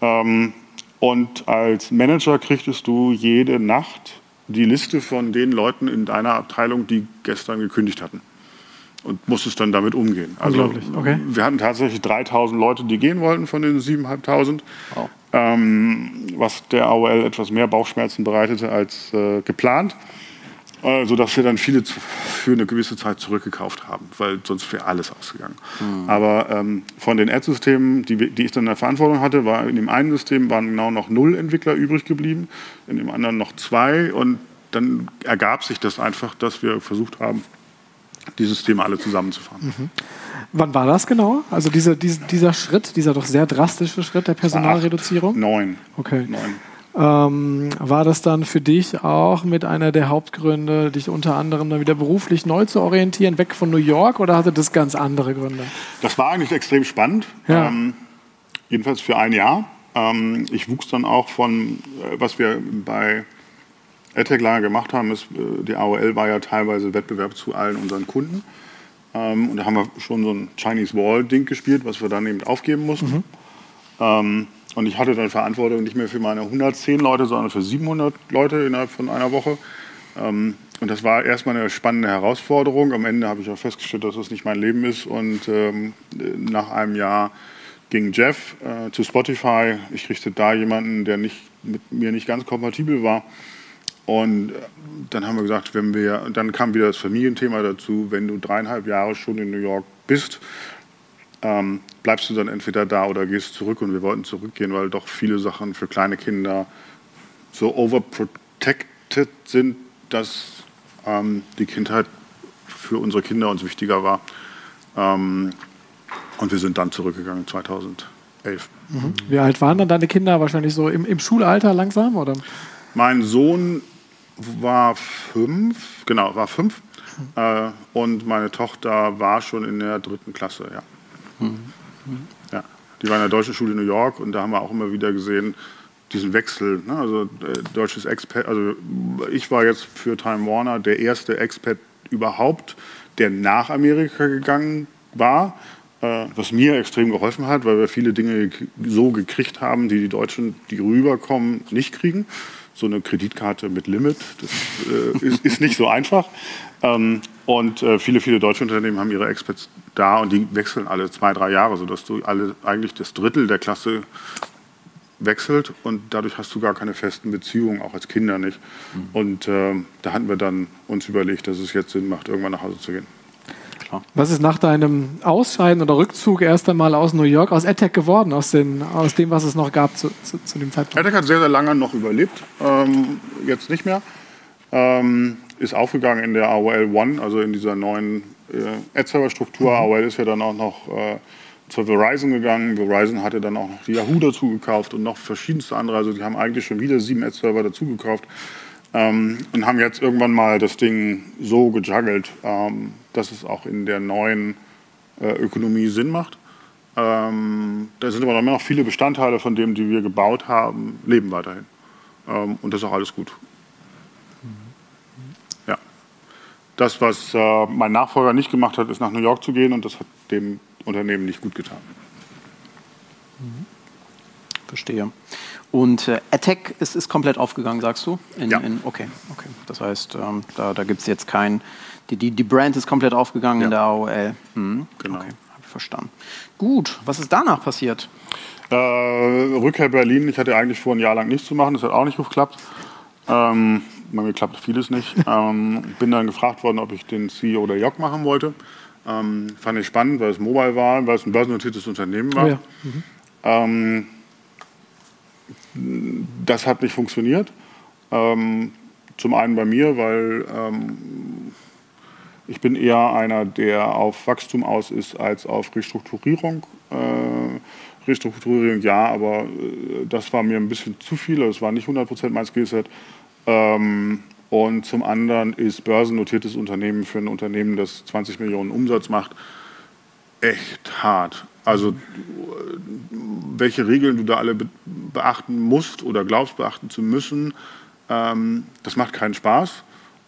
Ähm, und als Manager kriegtest du jede Nacht die Liste von den Leuten in deiner Abteilung, die gestern gekündigt hatten. Und musstest dann damit umgehen. Also, okay. Wir hatten tatsächlich 3000 Leute, die gehen wollten von den 7500. Wow ähm, was der AOL etwas mehr Bauchschmerzen bereitete als äh, geplant, äh, sodass wir dann viele für eine gewisse Zeit zurückgekauft haben, weil sonst wäre alles ausgegangen. Mhm. Aber ähm, von den Ad-Systemen, die, die, ich dann in der Verantwortung hatte, war in dem einen System waren genau noch null Entwickler übrig geblieben, in dem anderen noch zwei und dann ergab sich das einfach, dass wir versucht haben, die Systeme alle zusammenzufahren. Mhm. Wann war das genau? Also diese, diese, dieser Schritt, dieser doch sehr drastische Schritt der Personalreduzierung? neun. Okay. Neun. Ähm, war das dann für dich auch mit einer der Hauptgründe, dich unter anderem dann wieder beruflich neu zu orientieren, weg von New York oder hatte das ganz andere Gründe? Das war eigentlich extrem spannend, ja. ähm, jedenfalls für ein Jahr. Ähm, ich wuchs dann auch von, äh, was wir bei AdTech lange gemacht haben, ist, äh, die AOL war ja teilweise Wettbewerb zu allen unseren Kunden. Ähm, und da haben wir schon so ein Chinese Wall-Ding gespielt, was wir dann eben aufgeben mussten. Mhm. Ähm, und ich hatte dann Verantwortung nicht mehr für meine 110 Leute, sondern für 700 Leute innerhalb von einer Woche. Ähm, und das war erstmal eine spannende Herausforderung. Am Ende habe ich auch festgestellt, dass das nicht mein Leben ist. Und ähm, nach einem Jahr ging Jeff äh, zu Spotify. Ich kriegte da jemanden, der nicht, mit mir nicht ganz kompatibel war. Und dann haben wir gesagt, wenn wir, dann kam wieder das Familienthema dazu, wenn du dreieinhalb Jahre schon in New York bist, ähm, bleibst du dann entweder da oder gehst zurück. Und wir wollten zurückgehen, weil doch viele Sachen für kleine Kinder so overprotected sind, dass ähm, die Kindheit für unsere Kinder uns wichtiger war. Ähm, und wir sind dann zurückgegangen 2011. Mhm. Wie alt waren dann deine Kinder? Wahrscheinlich so im, im Schulalter langsam? Oder? Mein Sohn war fünf, genau, war fünf. Äh, und meine Tochter war schon in der dritten Klasse, ja. Mhm. ja. Die war in der deutschen Schule in New York und da haben wir auch immer wieder gesehen, diesen Wechsel. Ne? Also äh, deutsches Expat, also ich war jetzt für Time Warner der erste Expat überhaupt, der nach Amerika gegangen war, äh, was mir extrem geholfen hat, weil wir viele Dinge so gekriegt haben, die die Deutschen, die rüberkommen, nicht kriegen so eine Kreditkarte mit Limit. Das äh, ist, ist, nicht so einfach. Ähm, und äh, viele, viele deutsche Unternehmen haben ihre Experts da und die wechseln alle zwei, drei Jahre, sodass du alle eigentlich das Drittel der Klasse wechselt und dadurch hast du gar keine festen Beziehungen, auch als Kinder nicht. Mhm. Und äh, da hatten wir dann uns überlegt, dass es jetzt Sinn macht, irgendwann nach Hause zu gehen. Was ist nach deinem Ausscheiden oder Rückzug erst einmal aus New York, aus EdTech geworden, aus, den, aus dem, was es noch gab zu, zu, zu dem Zeitpunkt? EdTech hat sehr, sehr lange noch überlebt, ähm, jetzt nicht mehr. Ähm, ist aufgegangen in der AOL One, also in dieser neuen äh, Ad-Server-Struktur. Mhm. AOL ist ja dann auch noch äh, zur Verizon gegangen. Verizon hatte dann auch noch die Yahoo dazu gekauft und noch verschiedenste andere. Also die haben eigentlich schon wieder sieben Ad-Server dazu gekauft. Ähm, und haben jetzt irgendwann mal das Ding so gejuggelt, ähm, dass es auch in der neuen äh, Ökonomie Sinn macht. Ähm, da sind aber noch viele Bestandteile von dem, die wir gebaut haben, leben weiterhin. Ähm, und das ist auch alles gut. Ja. Das, was äh, mein Nachfolger nicht gemacht hat, ist nach New York zu gehen und das hat dem Unternehmen nicht gut getan. Verstehe. Und äh, Attack ist, ist komplett aufgegangen, sagst du? In, ja. In, okay, okay. Das heißt, ähm, da, da gibt es jetzt kein. Die, die, die Brand ist komplett aufgegangen ja. in der AOL. Hm. Genau. Okay, habe ich verstanden. Gut, was ist danach passiert? Äh, Rückkehr Berlin. Ich hatte eigentlich vor, ein Jahr lang nichts zu machen. Das hat auch nicht geklappt. Ähm, bei mir klappt vieles nicht. ähm, bin dann gefragt worden, ob ich den CEO der JOC machen wollte. Ähm, fand ich spannend, weil es Mobile war, weil es ein börsennotiertes Unternehmen war. Oh ja. mhm. ähm, das hat nicht funktioniert. Ähm, zum einen bei mir, weil ähm, ich bin eher einer, der auf Wachstum aus ist als auf Restrukturierung. Äh, Restrukturierung ja, aber äh, das war mir ein bisschen zu viel. Das war nicht 100% mein Skillset. Ähm, und zum anderen ist börsennotiertes Unternehmen für ein Unternehmen, das 20 Millionen Umsatz macht, echt hart. Also welche Regeln du da alle beachten musst oder glaubst beachten zu müssen, ähm, das macht keinen Spaß.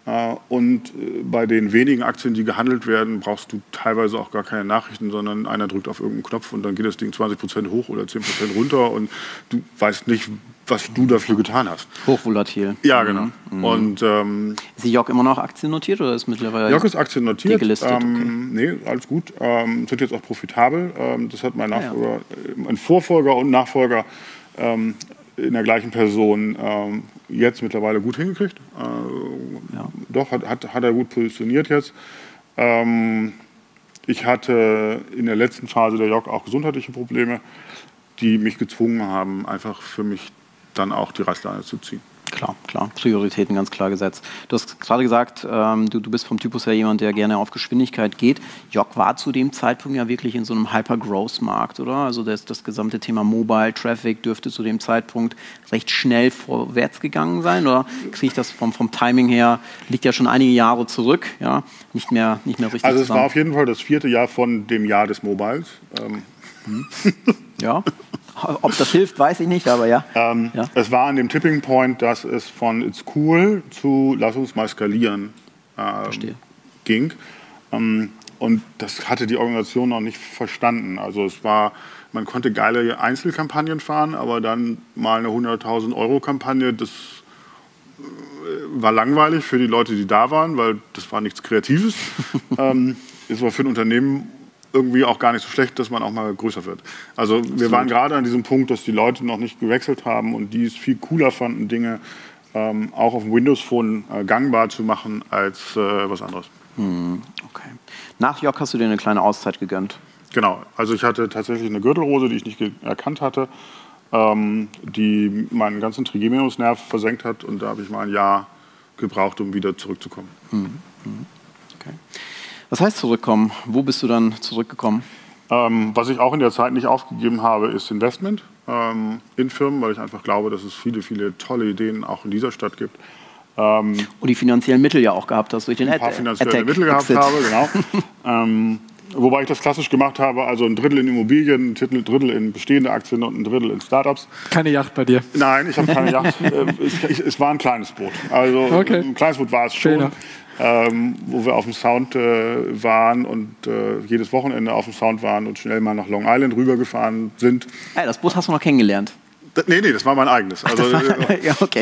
Äh, und äh, bei den wenigen Aktien, die gehandelt werden, brauchst du teilweise auch gar keine Nachrichten, sondern einer drückt auf irgendeinen Knopf und dann geht das Ding 20 Prozent hoch oder 10 Prozent runter und du weißt nicht, was du dafür getan hast. Hochvolatil. Ja, genau. Mhm. Und, ähm, ist die Jock immer noch aktiennotiert oder ist mittlerweile Jock ist aktiennotiert. Gelistet? Ähm, okay. Nee, alles gut. Ähm, sind jetzt auch profitabel. Ähm, das hat mein Nachfolger, ja, ja. ein Vorfolger und Nachfolger ähm, in der gleichen Person ähm, jetzt mittlerweile gut hingekriegt. Äh, ja. Doch, hat, hat, hat er gut positioniert jetzt. Ähm, ich hatte in der letzten Phase der JOG auch gesundheitliche Probleme, die mich gezwungen haben, einfach für mich dann auch die Reißleine zu ziehen. Klar, klar. Prioritäten ganz klar gesetzt. Du hast gerade gesagt, ähm, du, du bist vom Typus her jemand, der gerne auf Geschwindigkeit geht. Jock war zu dem Zeitpunkt ja wirklich in so einem Hyper-Growth-Markt, oder? Also das, das gesamte Thema Mobile Traffic dürfte zu dem Zeitpunkt recht schnell vorwärts gegangen sein, oder kriege ich das vom, vom Timing her, liegt ja schon einige Jahre zurück, ja, nicht mehr, nicht mehr richtig Also es zusammen. war auf jeden Fall das vierte Jahr von dem Jahr des Mobiles. Ähm. Hm. ja. Ob das hilft, weiß ich nicht, aber ja. Ähm, ja. Es war an dem Tipping Point, dass es von It's cool zu Lass uns mal skalieren ähm, ging. Ähm, und das hatte die Organisation noch nicht verstanden. Also es war, man konnte geile Einzelkampagnen fahren, aber dann mal eine 100.000 Euro Kampagne, das äh, war langweilig für die Leute, die da waren, weil das war nichts Kreatives. ähm, es war für ein Unternehmen irgendwie auch gar nicht so schlecht, dass man auch mal größer wird. Also wir waren gerade an diesem Punkt, dass die Leute noch nicht gewechselt haben und die es viel cooler fanden, Dinge ähm, auch auf dem Windows Phone äh, gangbar zu machen als äh, was anderes. Hm, okay. Nach Jock hast du dir eine kleine Auszeit gegönnt. Genau. Also ich hatte tatsächlich eine Gürtelrose, die ich nicht erkannt hatte, ähm, die meinen ganzen Trigeminusnerv versenkt hat und da habe ich mal ein Jahr gebraucht, um wieder zurückzukommen. Hm, hm. Okay. Was heißt zurückkommen? Wo bist du dann zurückgekommen? Ähm, was ich auch in der Zeit nicht aufgegeben habe, ist Investment ähm, in Firmen, weil ich einfach glaube, dass es viele, viele tolle Ideen auch in dieser Stadt gibt. Ähm, Und die finanziellen Mittel ja auch gehabt hast durch den Ein paar finanzielle Attack Mittel gehabt Exit. habe, genau. Ähm, wobei ich das klassisch gemacht habe, also ein Drittel in Immobilien, ein Drittel in bestehende Aktien und ein Drittel in Startups. Keine Yacht bei dir? Nein, ich habe keine Yacht. Äh, es, es, war ein kleines Boot. Also okay. ein kleines Boot war es schon. Schöner ähm, wo wir auf dem Sound äh, waren und äh, jedes Wochenende auf dem Sound waren und schnell mal nach Long Island rübergefahren sind. Ja, das Boot hast du noch kennengelernt? Das, nee, nee, das war mein eigenes. Also, ja, okay.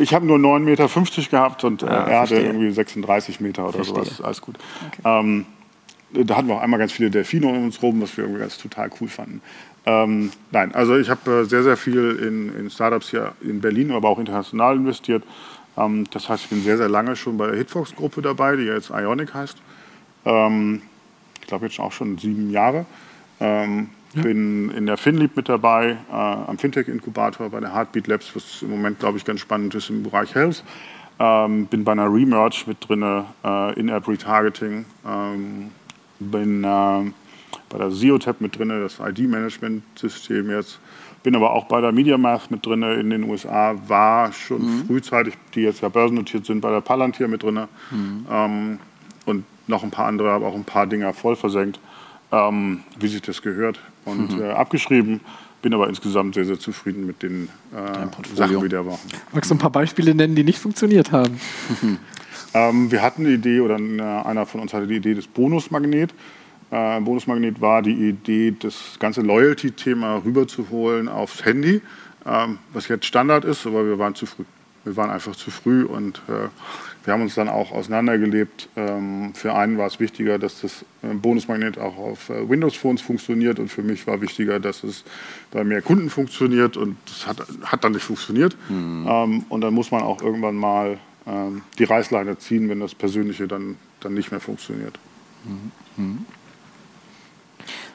Ich habe hab nur 9,50 Meter gehabt und äh, ah, er hatte irgendwie 36 Meter oder verstehe. sowas. Alles gut. Okay. Ähm, da hatten wir auch einmal ganz viele Delfine um uns rum, was wir irgendwie ganz total cool fanden. Ähm, nein, also ich habe äh, sehr, sehr viel in, in Startups hier in Berlin, aber auch international investiert. Ähm, das heißt, ich bin sehr, sehr lange schon bei der Hitfox-Gruppe dabei, die jetzt Ionic heißt. Ähm, ich glaube jetzt auch schon sieben Jahre. Ähm, ja. Bin in der FinLeap mit dabei, äh, am Fintech-Inkubator bei der Heartbeat Labs, was im Moment, glaube ich, ganz spannend ist im Bereich Health. Ähm, bin bei einer Remerge mit drin, äh, In-App Retargeting. Ähm, bin äh, bei der Zeotap mit drin, das ID-Management-System jetzt. Bin aber auch bei der MediaMath mit drin in den USA, war schon mhm. frühzeitig, die jetzt ja börsennotiert sind, bei der Palantir mit drin. Mhm. Ähm, und noch ein paar andere, aber auch ein paar Dinger voll versenkt, ähm, wie sich das gehört. Und mhm. äh, abgeschrieben, bin aber insgesamt sehr, sehr zufrieden mit den äh, Sachen, wie der war. Magst du ein paar Beispiele nennen, die nicht funktioniert haben? ähm, wir hatten eine Idee, oder einer von uns hatte die Idee des Bonusmagnet äh, Bonusmagnet war die Idee, das ganze Loyalty-Thema rüberzuholen aufs Handy, ähm, was jetzt Standard ist, aber wir waren zu früh. Wir waren einfach zu früh und äh, wir haben uns dann auch auseinandergelebt. Ähm, für einen war es wichtiger, dass das äh, Bonusmagnet auch auf äh, Windows-Phones funktioniert und für mich war wichtiger, dass es bei mehr Kunden funktioniert und das hat, hat dann nicht funktioniert. Mhm. Ähm, und dann muss man auch irgendwann mal ähm, die Reißleine ziehen, wenn das Persönliche dann, dann nicht mehr funktioniert. Mhm.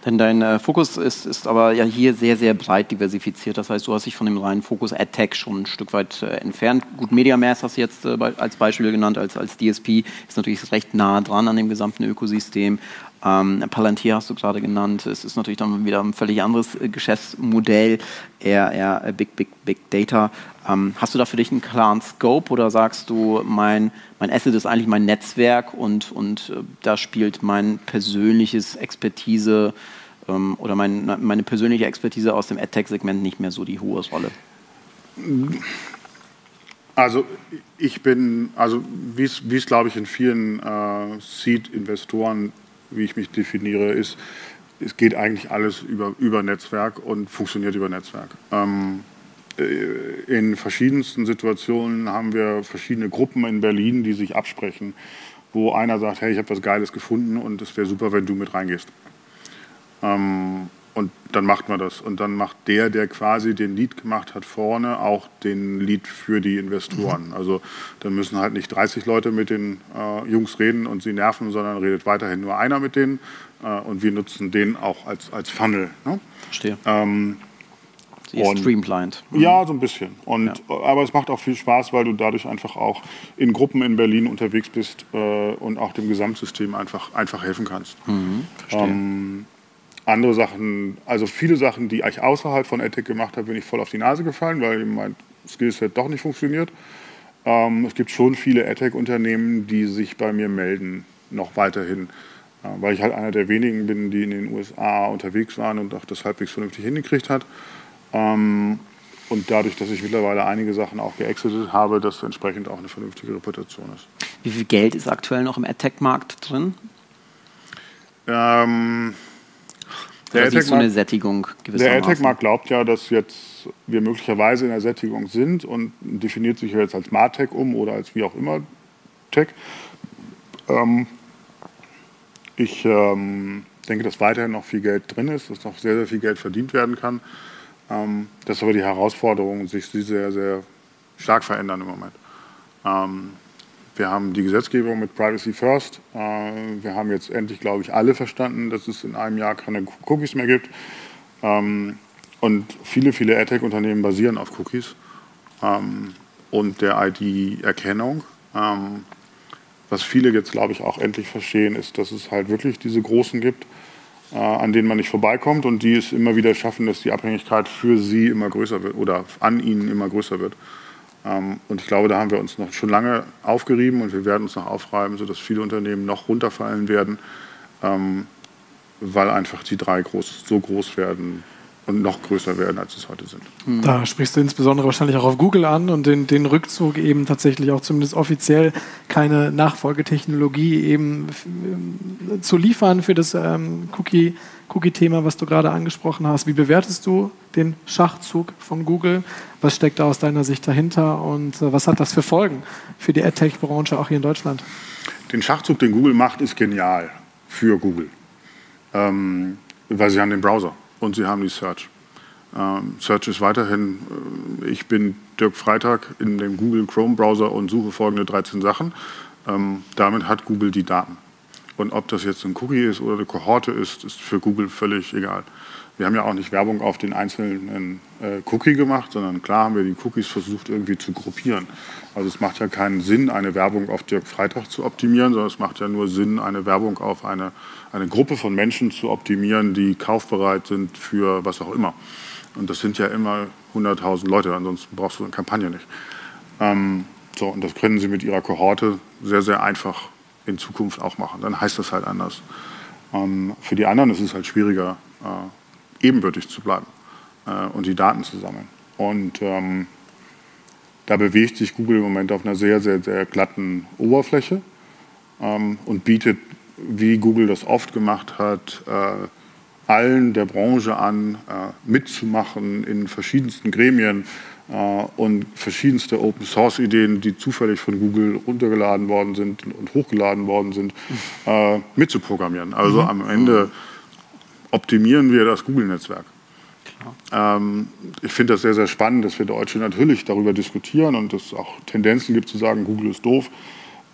Denn dein äh, Fokus ist, ist aber ja hier sehr, sehr breit diversifiziert. Das heißt, du hast dich von dem reinen Fokus AdTech schon ein Stück weit äh, entfernt. Gut, MediaMass hast du jetzt äh, als Beispiel genannt, als, als DSP, ist natürlich recht nah dran an dem gesamten Ökosystem. Ähm, Palantir hast du gerade genannt. Es ist natürlich dann wieder ein völlig anderes äh, Geschäftsmodell, eher, eher äh, Big, Big, Big Data. Ähm, hast du da für dich einen klaren Scope oder sagst du, mein, mein Asset ist eigentlich mein Netzwerk und, und äh, da spielt mein persönliches Expertise ähm, oder mein, meine persönliche Expertise aus dem AdTech-Segment nicht mehr so die hohe Rolle? Also ich bin, also wie es glaube ich in vielen äh, Seed-Investoren wie ich mich definiere, ist, es geht eigentlich alles über, über Netzwerk und funktioniert über Netzwerk. Ähm, äh, in verschiedensten Situationen haben wir verschiedene Gruppen in Berlin, die sich absprechen, wo einer sagt, hey, ich habe was Geiles gefunden und es wäre super, wenn du mit reingehst. Ähm, und dann macht man das. Und dann macht der, der quasi den Lead gemacht hat, vorne auch den Lead für die Investoren. Mhm. Also dann müssen halt nicht 30 Leute mit den äh, Jungs reden und sie nerven, sondern redet weiterhin nur einer mit denen. Äh, und wir nutzen den auch als, als Funnel. Ne? Verstehe. Ähm, und, streamlined. Mhm. Ja, so ein bisschen. Und, ja. Aber es macht auch viel Spaß, weil du dadurch einfach auch in Gruppen in Berlin unterwegs bist äh, und auch dem Gesamtsystem einfach, einfach helfen kannst. Mhm, verstehe. Ähm, andere Sachen, also viele Sachen, die ich außerhalb von EdTech gemacht habe, bin ich voll auf die Nase gefallen, weil mein Skillset doch nicht funktioniert. Ähm, es gibt schon viele EdTech-Unternehmen, die sich bei mir melden, noch weiterhin, äh, weil ich halt einer der wenigen bin, die in den USA unterwegs waren und auch das halbwegs vernünftig hingekriegt hat. Ähm, und dadurch, dass ich mittlerweile einige Sachen auch geexitet habe, dass entsprechend auch eine vernünftige Reputation ist. Wie viel Geld ist aktuell noch im AdTech-Markt drin? Ähm, der AirTag so eine Sättigung Der AirTag-Markt glaubt ja, dass jetzt wir möglicherweise in der Sättigung sind und definiert sich jetzt als Martech um oder als wie auch immer Tech. Ähm, ich ähm, denke, dass weiterhin noch viel Geld drin ist, dass noch sehr, sehr viel Geld verdient werden kann. Ähm, dass aber die Herausforderungen sich sehr, sehr stark verändern im Moment. Wir haben die Gesetzgebung mit Privacy First. Äh, wir haben jetzt endlich, glaube ich, alle verstanden, dass es in einem Jahr keine Cookies mehr gibt. Ähm, und viele, viele AdTech-Unternehmen basieren auf Cookies ähm, und der ID-Erkennung. Ähm, was viele jetzt, glaube ich, auch endlich verstehen, ist, dass es halt wirklich diese Großen gibt, äh, an denen man nicht vorbeikommt und die es immer wieder schaffen, dass die Abhängigkeit für sie immer größer wird oder an ihnen immer größer wird. Ähm, und ich glaube, da haben wir uns noch schon lange aufgerieben und wir werden uns noch aufreiben, sodass viele Unternehmen noch runterfallen werden, ähm, weil einfach die drei groß, so groß werden und noch größer werden, als es heute sind. Hm. Da sprichst du insbesondere wahrscheinlich auch auf Google an und den, den Rückzug eben tatsächlich auch zumindest offiziell keine Nachfolgetechnologie eben äh, zu liefern für das ähm, Cookie Cookie-Thema, was du gerade angesprochen hast. Wie bewertest du den Schachzug von Google? Was steckt da aus deiner Sicht dahinter und äh, was hat das für Folgen für die AdTech-Branche auch hier in Deutschland? Den Schachzug, den Google macht, ist genial für Google, ähm, weil sie haben den Browser und sie haben die Search. Ähm, Search ist weiterhin, äh, ich bin Dirk Freitag in dem Google Chrome Browser und suche folgende 13 Sachen. Ähm, damit hat Google die Daten. Und ob das jetzt ein Cookie ist oder eine Kohorte ist, ist für Google völlig egal. Wir haben ja auch nicht Werbung auf den einzelnen äh, Cookie gemacht, sondern klar haben wir die Cookies versucht irgendwie zu gruppieren. Also es macht ja keinen Sinn, eine Werbung auf Dirk Freitag zu optimieren, sondern es macht ja nur Sinn, eine Werbung auf eine, eine Gruppe von Menschen zu optimieren, die kaufbereit sind für was auch immer. Und das sind ja immer 100.000 Leute, ansonsten brauchst du eine Kampagne nicht. Ähm, so, und das können Sie mit Ihrer Kohorte sehr, sehr einfach in Zukunft auch machen. Dann heißt das halt anders. Ähm, für die anderen ist es halt schwieriger, äh, ebenbürtig zu bleiben äh, und die Daten zu sammeln. Und ähm, da bewegt sich Google im Moment auf einer sehr, sehr, sehr glatten Oberfläche ähm, und bietet, wie Google das oft gemacht hat, äh, allen der Branche an, äh, mitzumachen in verschiedensten Gremien, und verschiedenste Open Source Ideen, die zufällig von Google runtergeladen worden sind und hochgeladen worden sind, äh, mitzuprogrammieren. Also mhm. am Ende optimieren wir das Google-Netzwerk. Ähm, ich finde das sehr, sehr spannend, dass wir Deutsche natürlich darüber diskutieren und es auch Tendenzen gibt zu sagen, Google ist doof.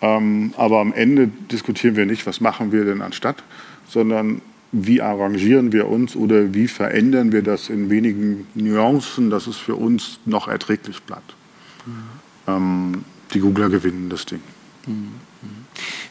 Ähm, aber am Ende diskutieren wir nicht, was machen wir denn anstatt, sondern wie arrangieren wir uns oder wie verändern wir das in wenigen Nuancen, dass es für uns noch erträglich bleibt. Mhm. Ähm, die Googler gewinnen das Ding. Mhm.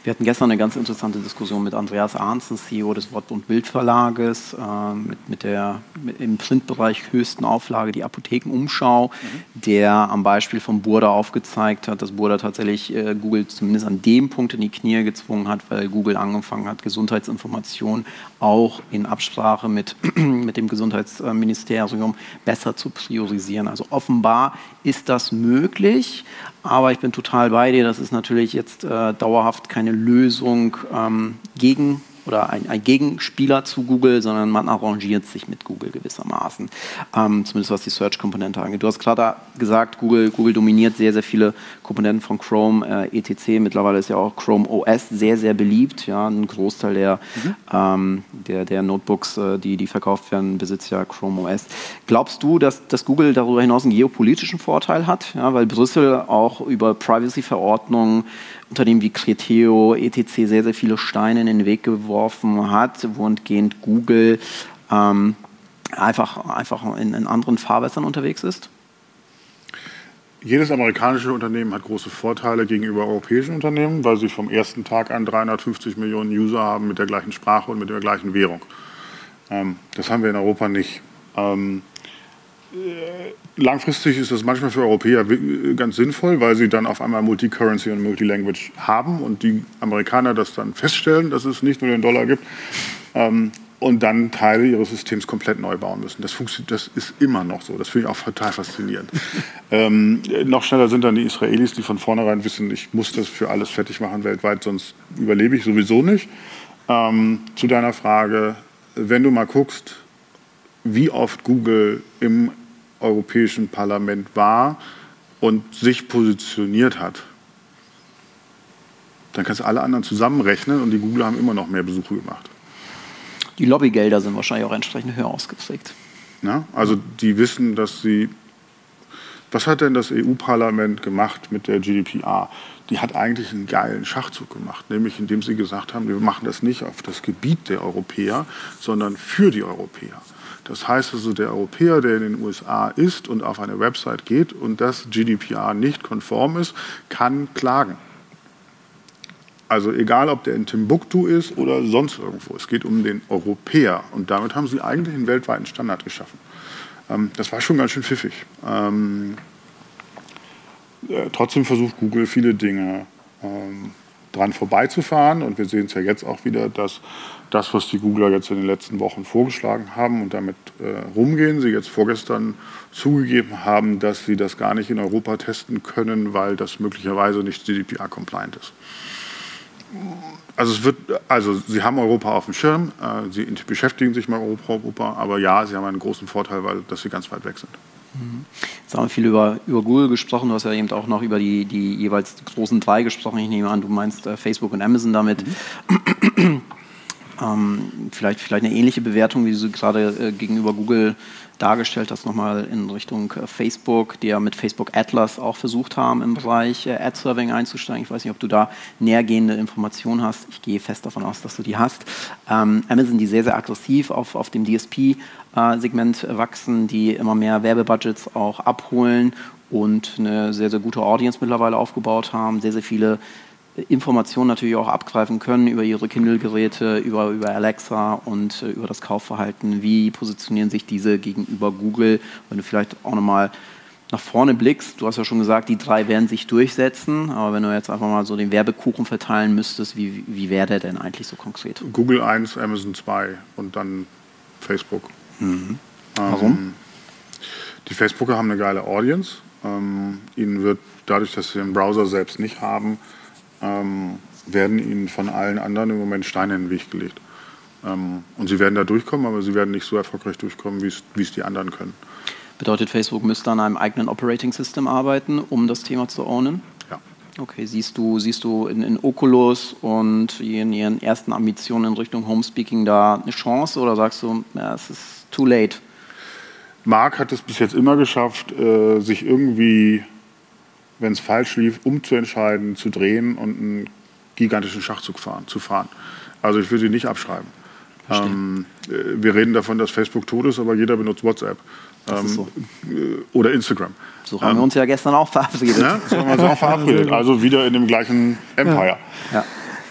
Wir hatten gestern eine ganz interessante Diskussion mit Andreas Arnzen, CEO des Wort- und Bildverlages, äh, mit, mit, der mit im Printbereich höchsten Auflage, die Apothekenumschau, mhm. der am Beispiel von Burda aufgezeigt hat, dass Burda tatsächlich äh, Google zumindest an dem Punkt in die Knie gezwungen hat, weil Google angefangen hat, Gesundheitsinformationen auch in Absprache mit, mit dem Gesundheitsministerium besser zu priorisieren. Also offenbar ist das möglich, aber ich bin total bei dir, das ist natürlich jetzt äh, dauerhaft keine Lösung ähm, gegen oder ein, ein, Gegenspieler zu Google, sondern man arrangiert sich mit Google gewissermaßen. Ähm, zumindest was die Search-Komponente angeht. Du hast gerade gesagt, Google, Google dominiert sehr, sehr viele Komponenten von Chrome, äh, etc. Mittlerweile ist ja auch Chrome OS sehr, sehr beliebt. Ja, ein Großteil der, mhm. ähm, der, der Notebooks, äh, die, die verkauft werden, besitzt ja Chrome OS. Glaubst du, dass, dass Google darüber hinaus einen geopolitischen Vorteil hat? Ja, weil Brüssel auch über Privacy-Verordnungen Unternehmen wie Criteo, etc. sehr, sehr viele Steine in den Weg geworfen hat, wohingehend Google ähm, einfach, einfach in, in anderen Fahrwässern unterwegs ist? Jedes amerikanische Unternehmen hat große Vorteile gegenüber europäischen Unternehmen, weil sie vom ersten Tag an 350 Millionen User haben mit der gleichen Sprache und mit der gleichen Währung. Ähm, das haben wir in Europa nicht. Ähm, äh, langfristig ist das manchmal für Europäer ganz sinnvoll, weil sie dann auf einmal Multicurrency und Multilanguage haben und die Amerikaner das dann feststellen, dass es nicht nur den Dollar gibt ähm, und dann Teile ihres Systems komplett neu bauen müssen. Das, das ist immer noch so. Das finde ich auch total faszinierend. ähm, noch schneller sind dann die Israelis, die von vornherein wissen, ich muss das für alles fertig machen weltweit, sonst überlebe ich sowieso nicht. Ähm, zu deiner Frage, wenn du mal guckst, wie oft Google im Europäischen Parlament war und sich positioniert hat. Dann kannst du alle anderen zusammenrechnen und die Google haben immer noch mehr Besuche gemacht. Die Lobbygelder sind wahrscheinlich auch entsprechend höher ausgeprägt. Ja, also die wissen, dass sie. Was hat denn das EU-Parlament gemacht mit der GDPR? Die hat eigentlich einen geilen Schachzug gemacht, nämlich indem sie gesagt haben, wir machen das nicht auf das Gebiet der Europäer, sondern für die Europäer. Das heißt also, der Europäer, der in den USA ist und auf eine Website geht und das GDPR nicht konform ist, kann klagen. Also egal, ob der in Timbuktu ist oder sonst irgendwo. Es geht um den Europäer. Und damit haben sie eigentlich einen weltweiten Standard geschaffen. Ähm, das war schon ganz schön pfiffig. Ähm, äh, trotzdem versucht Google viele Dinge ähm, dran vorbeizufahren. Und wir sehen es ja jetzt auch wieder, dass das, was die Googler jetzt in den letzten Wochen vorgeschlagen haben und damit äh, rumgehen, sie jetzt vorgestern zugegeben haben, dass sie das gar nicht in Europa testen können, weil das möglicherweise nicht GDPR-compliant ist. Also, es wird, also sie haben Europa auf dem Schirm, äh, sie beschäftigen sich mit Europa, Europa, aber ja, sie haben einen großen Vorteil, weil dass sie ganz weit weg sind. Jetzt haben wir viel über, über Google gesprochen. Du hast ja eben auch noch über die, die jeweils großen drei gesprochen. Ich nehme an, du meinst äh, Facebook und Amazon damit. Mhm. ähm, vielleicht, vielleicht eine ähnliche Bewertung, wie du sie gerade äh, gegenüber Google dargestellt hast, nochmal in Richtung äh, Facebook, die ja mit Facebook Atlas auch versucht haben, im Bereich äh, Ad-Serving einzusteigen. Ich weiß nicht, ob du da nähergehende Informationen hast. Ich gehe fest davon aus, dass du die hast. Ähm, Amazon, die sehr, sehr aggressiv auf, auf dem DSP-Segment äh, wachsen, die immer mehr Werbebudgets auch abholen und eine sehr, sehr gute Audience mittlerweile aufgebaut haben, sehr, sehr viele Informationen natürlich auch abgreifen können über ihre Kindle-Geräte, über, über Alexa und äh, über das Kaufverhalten. Wie positionieren sich diese gegenüber Google? Wenn du vielleicht auch nochmal nach vorne blickst, du hast ja schon gesagt, die drei werden sich durchsetzen, aber wenn du jetzt einfach mal so den Werbekuchen verteilen müsstest, wie, wie wäre der denn eigentlich so konkret? Google 1, Amazon 2 und dann Facebook. Mhm. Warum? Ähm, die Facebooker haben eine geile Audience. Ähm, ihnen wird dadurch, dass sie den Browser selbst nicht haben, ähm, werden ihnen von allen anderen im Moment Steine in den Weg gelegt. Ähm, und sie werden da durchkommen, aber sie werden nicht so erfolgreich durchkommen, wie es die anderen können. Bedeutet, Facebook müsste an einem eigenen Operating System arbeiten, um das Thema zu ownen? Ja. Okay, siehst du, siehst du in, in Oculus und in ihren ersten Ambitionen in Richtung Homespeaking da eine Chance oder sagst du, ja, es ist too late? Mark hat es bis jetzt immer geschafft, äh, sich irgendwie wenn es falsch lief, umzuentscheiden, zu drehen und einen gigantischen Schachzug fahren, zu fahren. Also ich würde sie nicht abschreiben. Ähm, äh, wir reden davon, dass Facebook tot ist, aber jeder benutzt WhatsApp. Ähm, so. Äh, oder Instagram. So haben ähm, wir uns ja gestern auch verabredet. Ja, so haben wir uns auch verabredet. Also wieder in dem gleichen Empire. Ja. ja.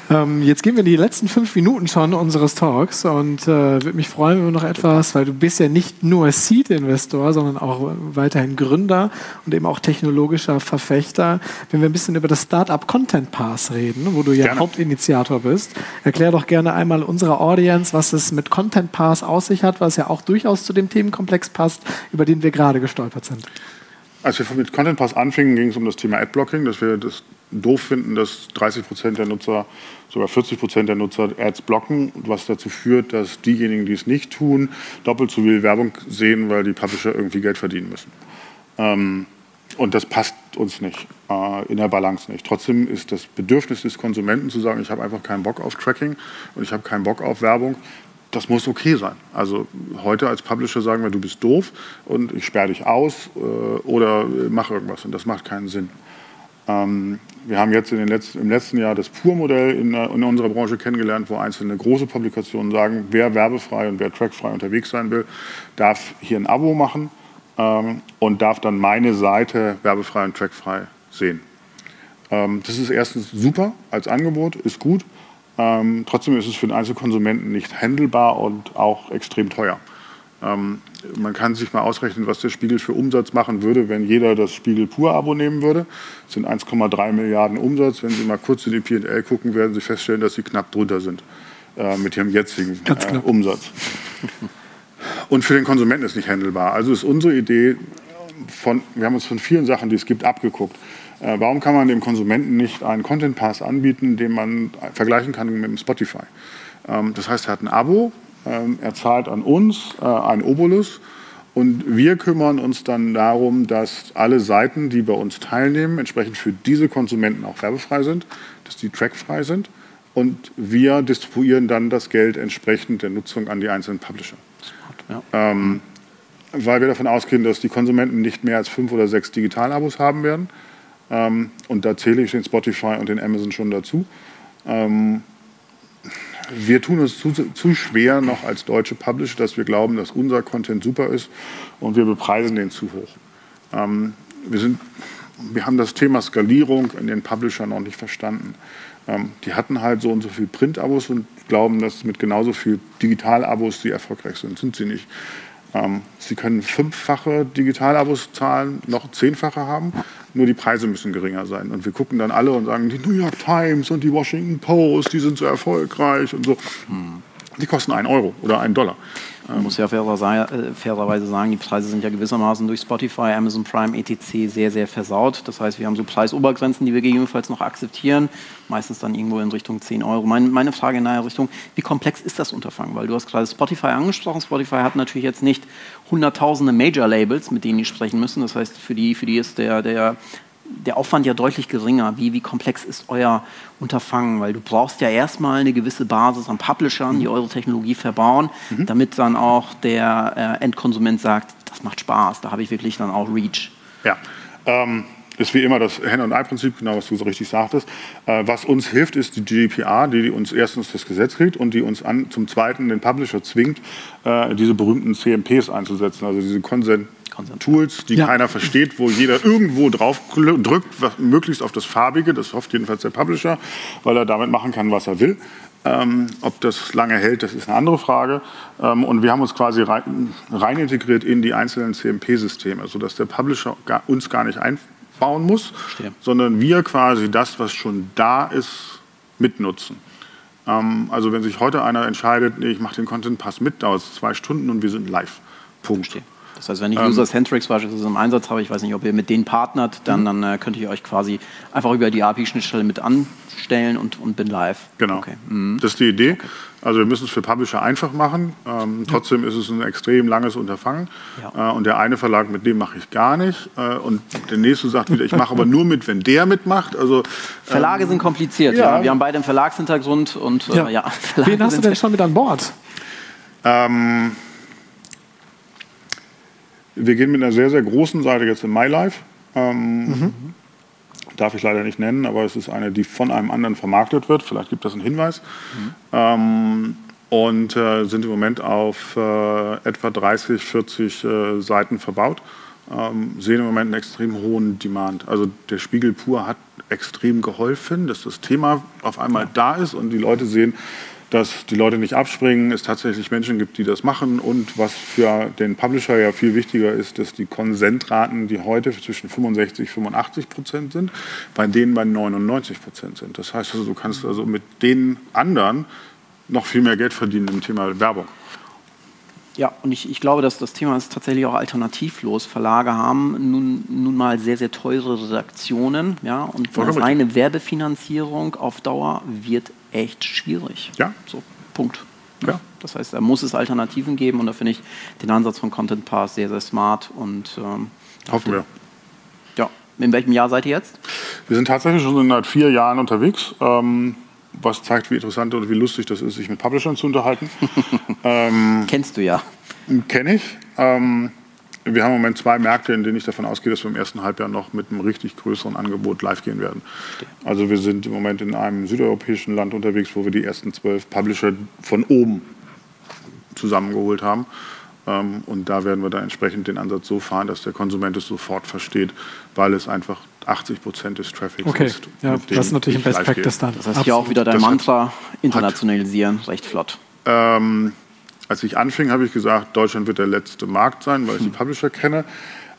Ähm, jetzt gehen wir in die letzten fünf Minuten schon unseres Talks und äh, würde mich freuen, wenn wir noch etwas, weil du bist ja nicht nur Seed-Investor, sondern auch weiterhin Gründer und eben auch technologischer Verfechter, wenn wir ein bisschen über das Startup Content Pass reden, wo du ja gerne. Hauptinitiator bist. Erklär doch gerne einmal unserer Audience, was es mit Content Pass aus sich hat, was ja auch durchaus zu dem Themenkomplex passt, über den wir gerade gestolpert sind. Als wir mit Content Pass anfingen, ging es um das Thema Adblocking, dass wir das doof finden, dass 30 Prozent der Nutzer, sogar 40 Prozent der Nutzer Ads blocken, was dazu führt, dass diejenigen, die es nicht tun, doppelt so viel Werbung sehen, weil die Publisher irgendwie Geld verdienen müssen. Ähm, und das passt uns nicht, äh, in der Balance nicht. Trotzdem ist das Bedürfnis des Konsumenten zu sagen, ich habe einfach keinen Bock auf Tracking und ich habe keinen Bock auf Werbung, das muss okay sein. Also heute als Publisher sagen wir, du bist doof und ich sperre dich aus äh, oder mach irgendwas und das macht keinen Sinn. Ähm, wir haben jetzt letzten, im letzten Jahr das Pur-Modell in, in, unserer Branche kennengelernt, wo einzelne große Publikationen sagen, wer werbefrei und wer trackfrei unterwegs sein will, darf hier ein Abo machen ähm, und darf dann meine Seite werbefrei und trackfrei sehen. Ähm, das ist erstens super als Angebot, ist gut. Ähm, trotzdem ist es für den Einzelkonsumenten nicht handelbar und auch extrem teuer. Man kann sich mal ausrechnen, was der Spiegel für Umsatz machen würde, wenn jeder das Spiegel Pur-Abo nehmen würde. Das sind 1,3 Milliarden Umsatz. Wenn Sie mal kurz in die P&L gucken, werden Sie feststellen, dass Sie knapp drunter sind äh, mit Ihrem jetzigen äh, Umsatz. Und für den Konsumenten ist nicht handelbar. Also ist unsere Idee, von, wir haben uns von vielen Sachen, die es gibt, abgeguckt. Äh, warum kann man dem Konsumenten nicht einen Content Pass anbieten, den man vergleichen kann mit dem Spotify? Ähm, das heißt, er hat ein Abo, er zahlt an uns äh, ein Obolus und wir kümmern uns dann darum, dass alle Seiten, die bei uns teilnehmen, entsprechend für diese Konsumenten auch werbefrei sind, dass die trackfrei sind und wir distribuieren dann das Geld entsprechend der Nutzung an die einzelnen Publisher. Ja. Ähm, weil wir davon ausgehen, dass die Konsumenten nicht mehr als fünf oder sechs Digitalabos haben werden. Ähm, und da zähle ich den Spotify und den Amazon schon dazu. Ähm, wir tun es zu, zu, schwer noch als deutsche Publisher, dass wir glauben, dass unser Content super ist und wir bepreisen den zu hoch. Ähm, wir, sind, wir haben das Thema Skalierung in den Publishern noch nicht verstanden. Ähm, die hatten halt so und so viel Print-Abos und glauben, dass mit genauso viel Digital-Abos sie erfolgreich sind. Sind sie nicht. Ähm, sie können fünffache Digital-Abos zahlen, noch zehnfache haben, nur die Preise müssen geringer sein. Und wir gucken dann alle und sagen, die New York Times und die Washington Post, die sind so erfolgreich und so. Hm. Die kosten einen Euro oder einen Dollar. Man muss ja äh, fairerweise sagen, die Preise sind ja gewissermaßen durch Spotify, Amazon Prime, etc. sehr, sehr versaut. Das heißt, wir haben so Preisobergrenzen, die wir gegebenenfalls noch akzeptieren, meistens dann irgendwo in Richtung 10 Euro. Meine, meine Frage in der Richtung, wie komplex ist das Unterfangen? Weil du hast gerade Spotify angesprochen. Spotify hat natürlich jetzt nicht hunderttausende Major-Labels, mit denen die sprechen müssen. Das heißt, für die, für die ist der, der der Aufwand ja deutlich geringer. Wie, wie komplex ist euer Unterfangen? Weil du brauchst ja erstmal eine gewisse Basis an Publishern, die mhm. eure Technologie verbauen, mhm. damit dann auch der äh, Endkonsument sagt, das macht Spaß, da habe ich wirklich dann auch Reach. Ja, ähm, ist wie immer das Henne-und-Ei-Prinzip, genau was du so richtig sagtest. Äh, was uns hilft, ist die GDPR, die uns erstens das Gesetz kriegt und die uns an, zum Zweiten den Publisher zwingt, äh, diese berühmten CMPs einzusetzen, also diese Consent Tools, die ja. keiner versteht, wo jeder irgendwo drauf drückt, was, möglichst auf das Farbige, das hofft jedenfalls der Publisher, weil er damit machen kann, was er will. Ähm, ob das lange hält, das ist eine andere Frage. Ähm, und wir haben uns quasi rein, rein integriert in die einzelnen CMP-Systeme, sodass der Publisher gar, uns gar nicht einbauen muss, Verstehe. sondern wir quasi das, was schon da ist, mitnutzen. Ähm, also wenn sich heute einer entscheidet, nee, ich mache den Content Pass mit, dauert es zwei Stunden und wir sind live. Punkt. Verstehe. Das heißt, wenn ich ähm, User-Centrics beispielsweise im Einsatz habe, ich weiß nicht, ob ihr mit denen partnert, dann, mhm. dann äh, könnte ich euch quasi einfach über die API-Schnittstelle mit anstellen und, und bin live. Genau. Okay. Mhm. Das ist die Idee. Okay. Also wir müssen es für Publisher einfach machen. Ähm, trotzdem ist es ein extrem langes Unterfangen. Ja. Äh, und der eine Verlag, mit dem mache ich gar nicht. Äh, und der nächste sagt wieder, ich mache aber nur mit, wenn der mitmacht. Also, Verlage ähm, sind kompliziert. Ja. ja. Wir haben beide einen Verlagshintergrund. Und, äh, ja. ja Wen hast du denn schon mit an Bord? Ähm, wir gehen mit einer sehr, sehr großen Seite jetzt in MyLife. Ähm, mhm. Darf ich leider nicht nennen, aber es ist eine, die von einem anderen vermarktet wird. Vielleicht gibt das einen Hinweis. Mhm. Ähm, und äh, sind im Moment auf äh, etwa 30, 40 äh, Seiten verbaut. Ähm, sehen im Moment einen extrem hohen Demand. Also der Spiegel pur hat extrem geholfen, dass das Thema auf einmal da ist und die Leute sehen, dass die Leute nicht abspringen, es tatsächlich Menschen gibt, die das machen und was für den Publisher ja viel wichtiger ist, dass die Konsentraten, die heute zwischen 65 und 85 Prozent sind, bei denen bei 99 Prozent sind. Das heißt also, du kannst also mit den anderen noch viel mehr Geld verdienen im Thema Werbung. Ja, und ich, ich glaube, dass das Thema ist tatsächlich auch alternativlos. Verlage haben nun, nun mal sehr, sehr teure Redaktionen, ja, und reine Werbefinanzierung auf Dauer wird echt schwierig. Ja. So, Punkt. Ja. Das heißt, da muss es Alternativen geben und da finde ich den Ansatz von Content Pass sehr, sehr smart und ähm, hoffen wir. Ja, in welchem Jahr seid ihr jetzt? Wir sind tatsächlich schon seit vier Jahren unterwegs. Ähm, was zeigt, wie interessant oder wie lustig das ist, sich mit Publishern zu unterhalten. ähm, Kennst du ja. Kenne ich. Ähm, wir haben im Moment zwei Märkte, in denen ich davon ausgehe, dass wir im ersten Halbjahr noch mit einem richtig größeren Angebot live gehen werden. Also wir sind im Moment in einem südeuropäischen Land unterwegs, wo wir die ersten zwölf Publisher von oben zusammengeholt haben. Ähm, und da werden wir dann entsprechend den Ansatz so fahren, dass der Konsument es sofort versteht, weil es einfach 80 Prozent des Traffics okay. ist. Ja, das ist natürlich ein Best Practice dann. Das heißt hier auch wieder dein das Mantra, internationalisieren, recht flott. Ähm, als ich anfing, habe ich gesagt, Deutschland wird der letzte Markt sein, weil ich hm. die Publisher kenne.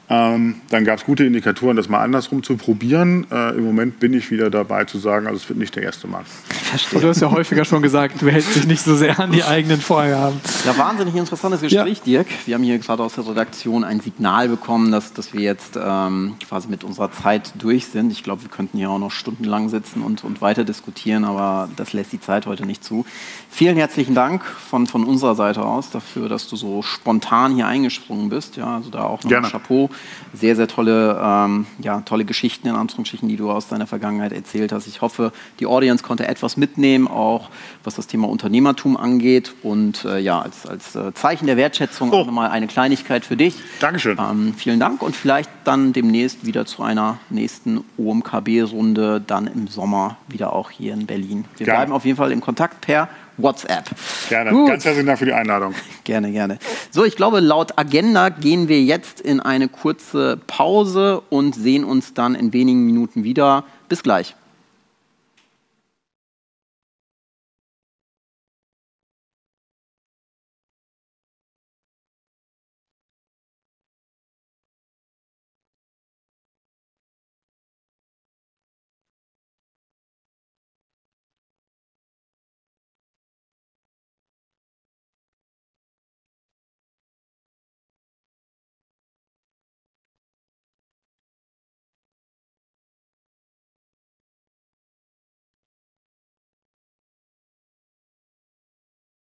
Ähm, dann gab es gute Indikatoren, das mal andersrum zu probieren. Äh, Im Moment bin ich wieder dabei zu sagen, also es wird nicht der erste Markt. Verstehe. Du hast ja häufiger schon gesagt, du hältst dich nicht so sehr an die eigenen Vorgaben. Ja, wahnsinnig interessantes Gespräch, ja. Dirk. Wir haben hier gerade aus der Redaktion ein Signal bekommen, dass, dass wir jetzt ähm, quasi mit unserer Zeit durch sind. Ich glaube, wir könnten hier auch noch stundenlang sitzen und, und weiter diskutieren, aber das lässt die Zeit heute nicht zu. Vielen herzlichen Dank von, von unserer Seite aus dafür, dass du so spontan hier eingesprungen bist. Ja, also da auch noch ein Chapeau sehr, sehr tolle, ähm, ja, tolle Geschichten in Anführungsstrichen, die du aus deiner Vergangenheit erzählt hast. Ich hoffe, die Audience konnte etwas mitnehmen, auch was das Thema Unternehmertum angeht. Und äh, ja, als, als äh, Zeichen der Wertschätzung oh. auch nochmal eine Kleinigkeit für dich. Dankeschön. Ähm, vielen Dank und vielleicht dann demnächst wieder zu einer nächsten OMKB-Runde, dann im Sommer wieder auch hier in Berlin. Wir Gerne. bleiben auf jeden Fall in Kontakt per WhatsApp. Gerne. Gut. Ganz herzlichen Dank für die Einladung. Gerne, gerne. So, ich glaube, laut Agenda gehen wir jetzt in eine kurze Pause und sehen uns dann in wenigen Minuten wieder. Bis gleich.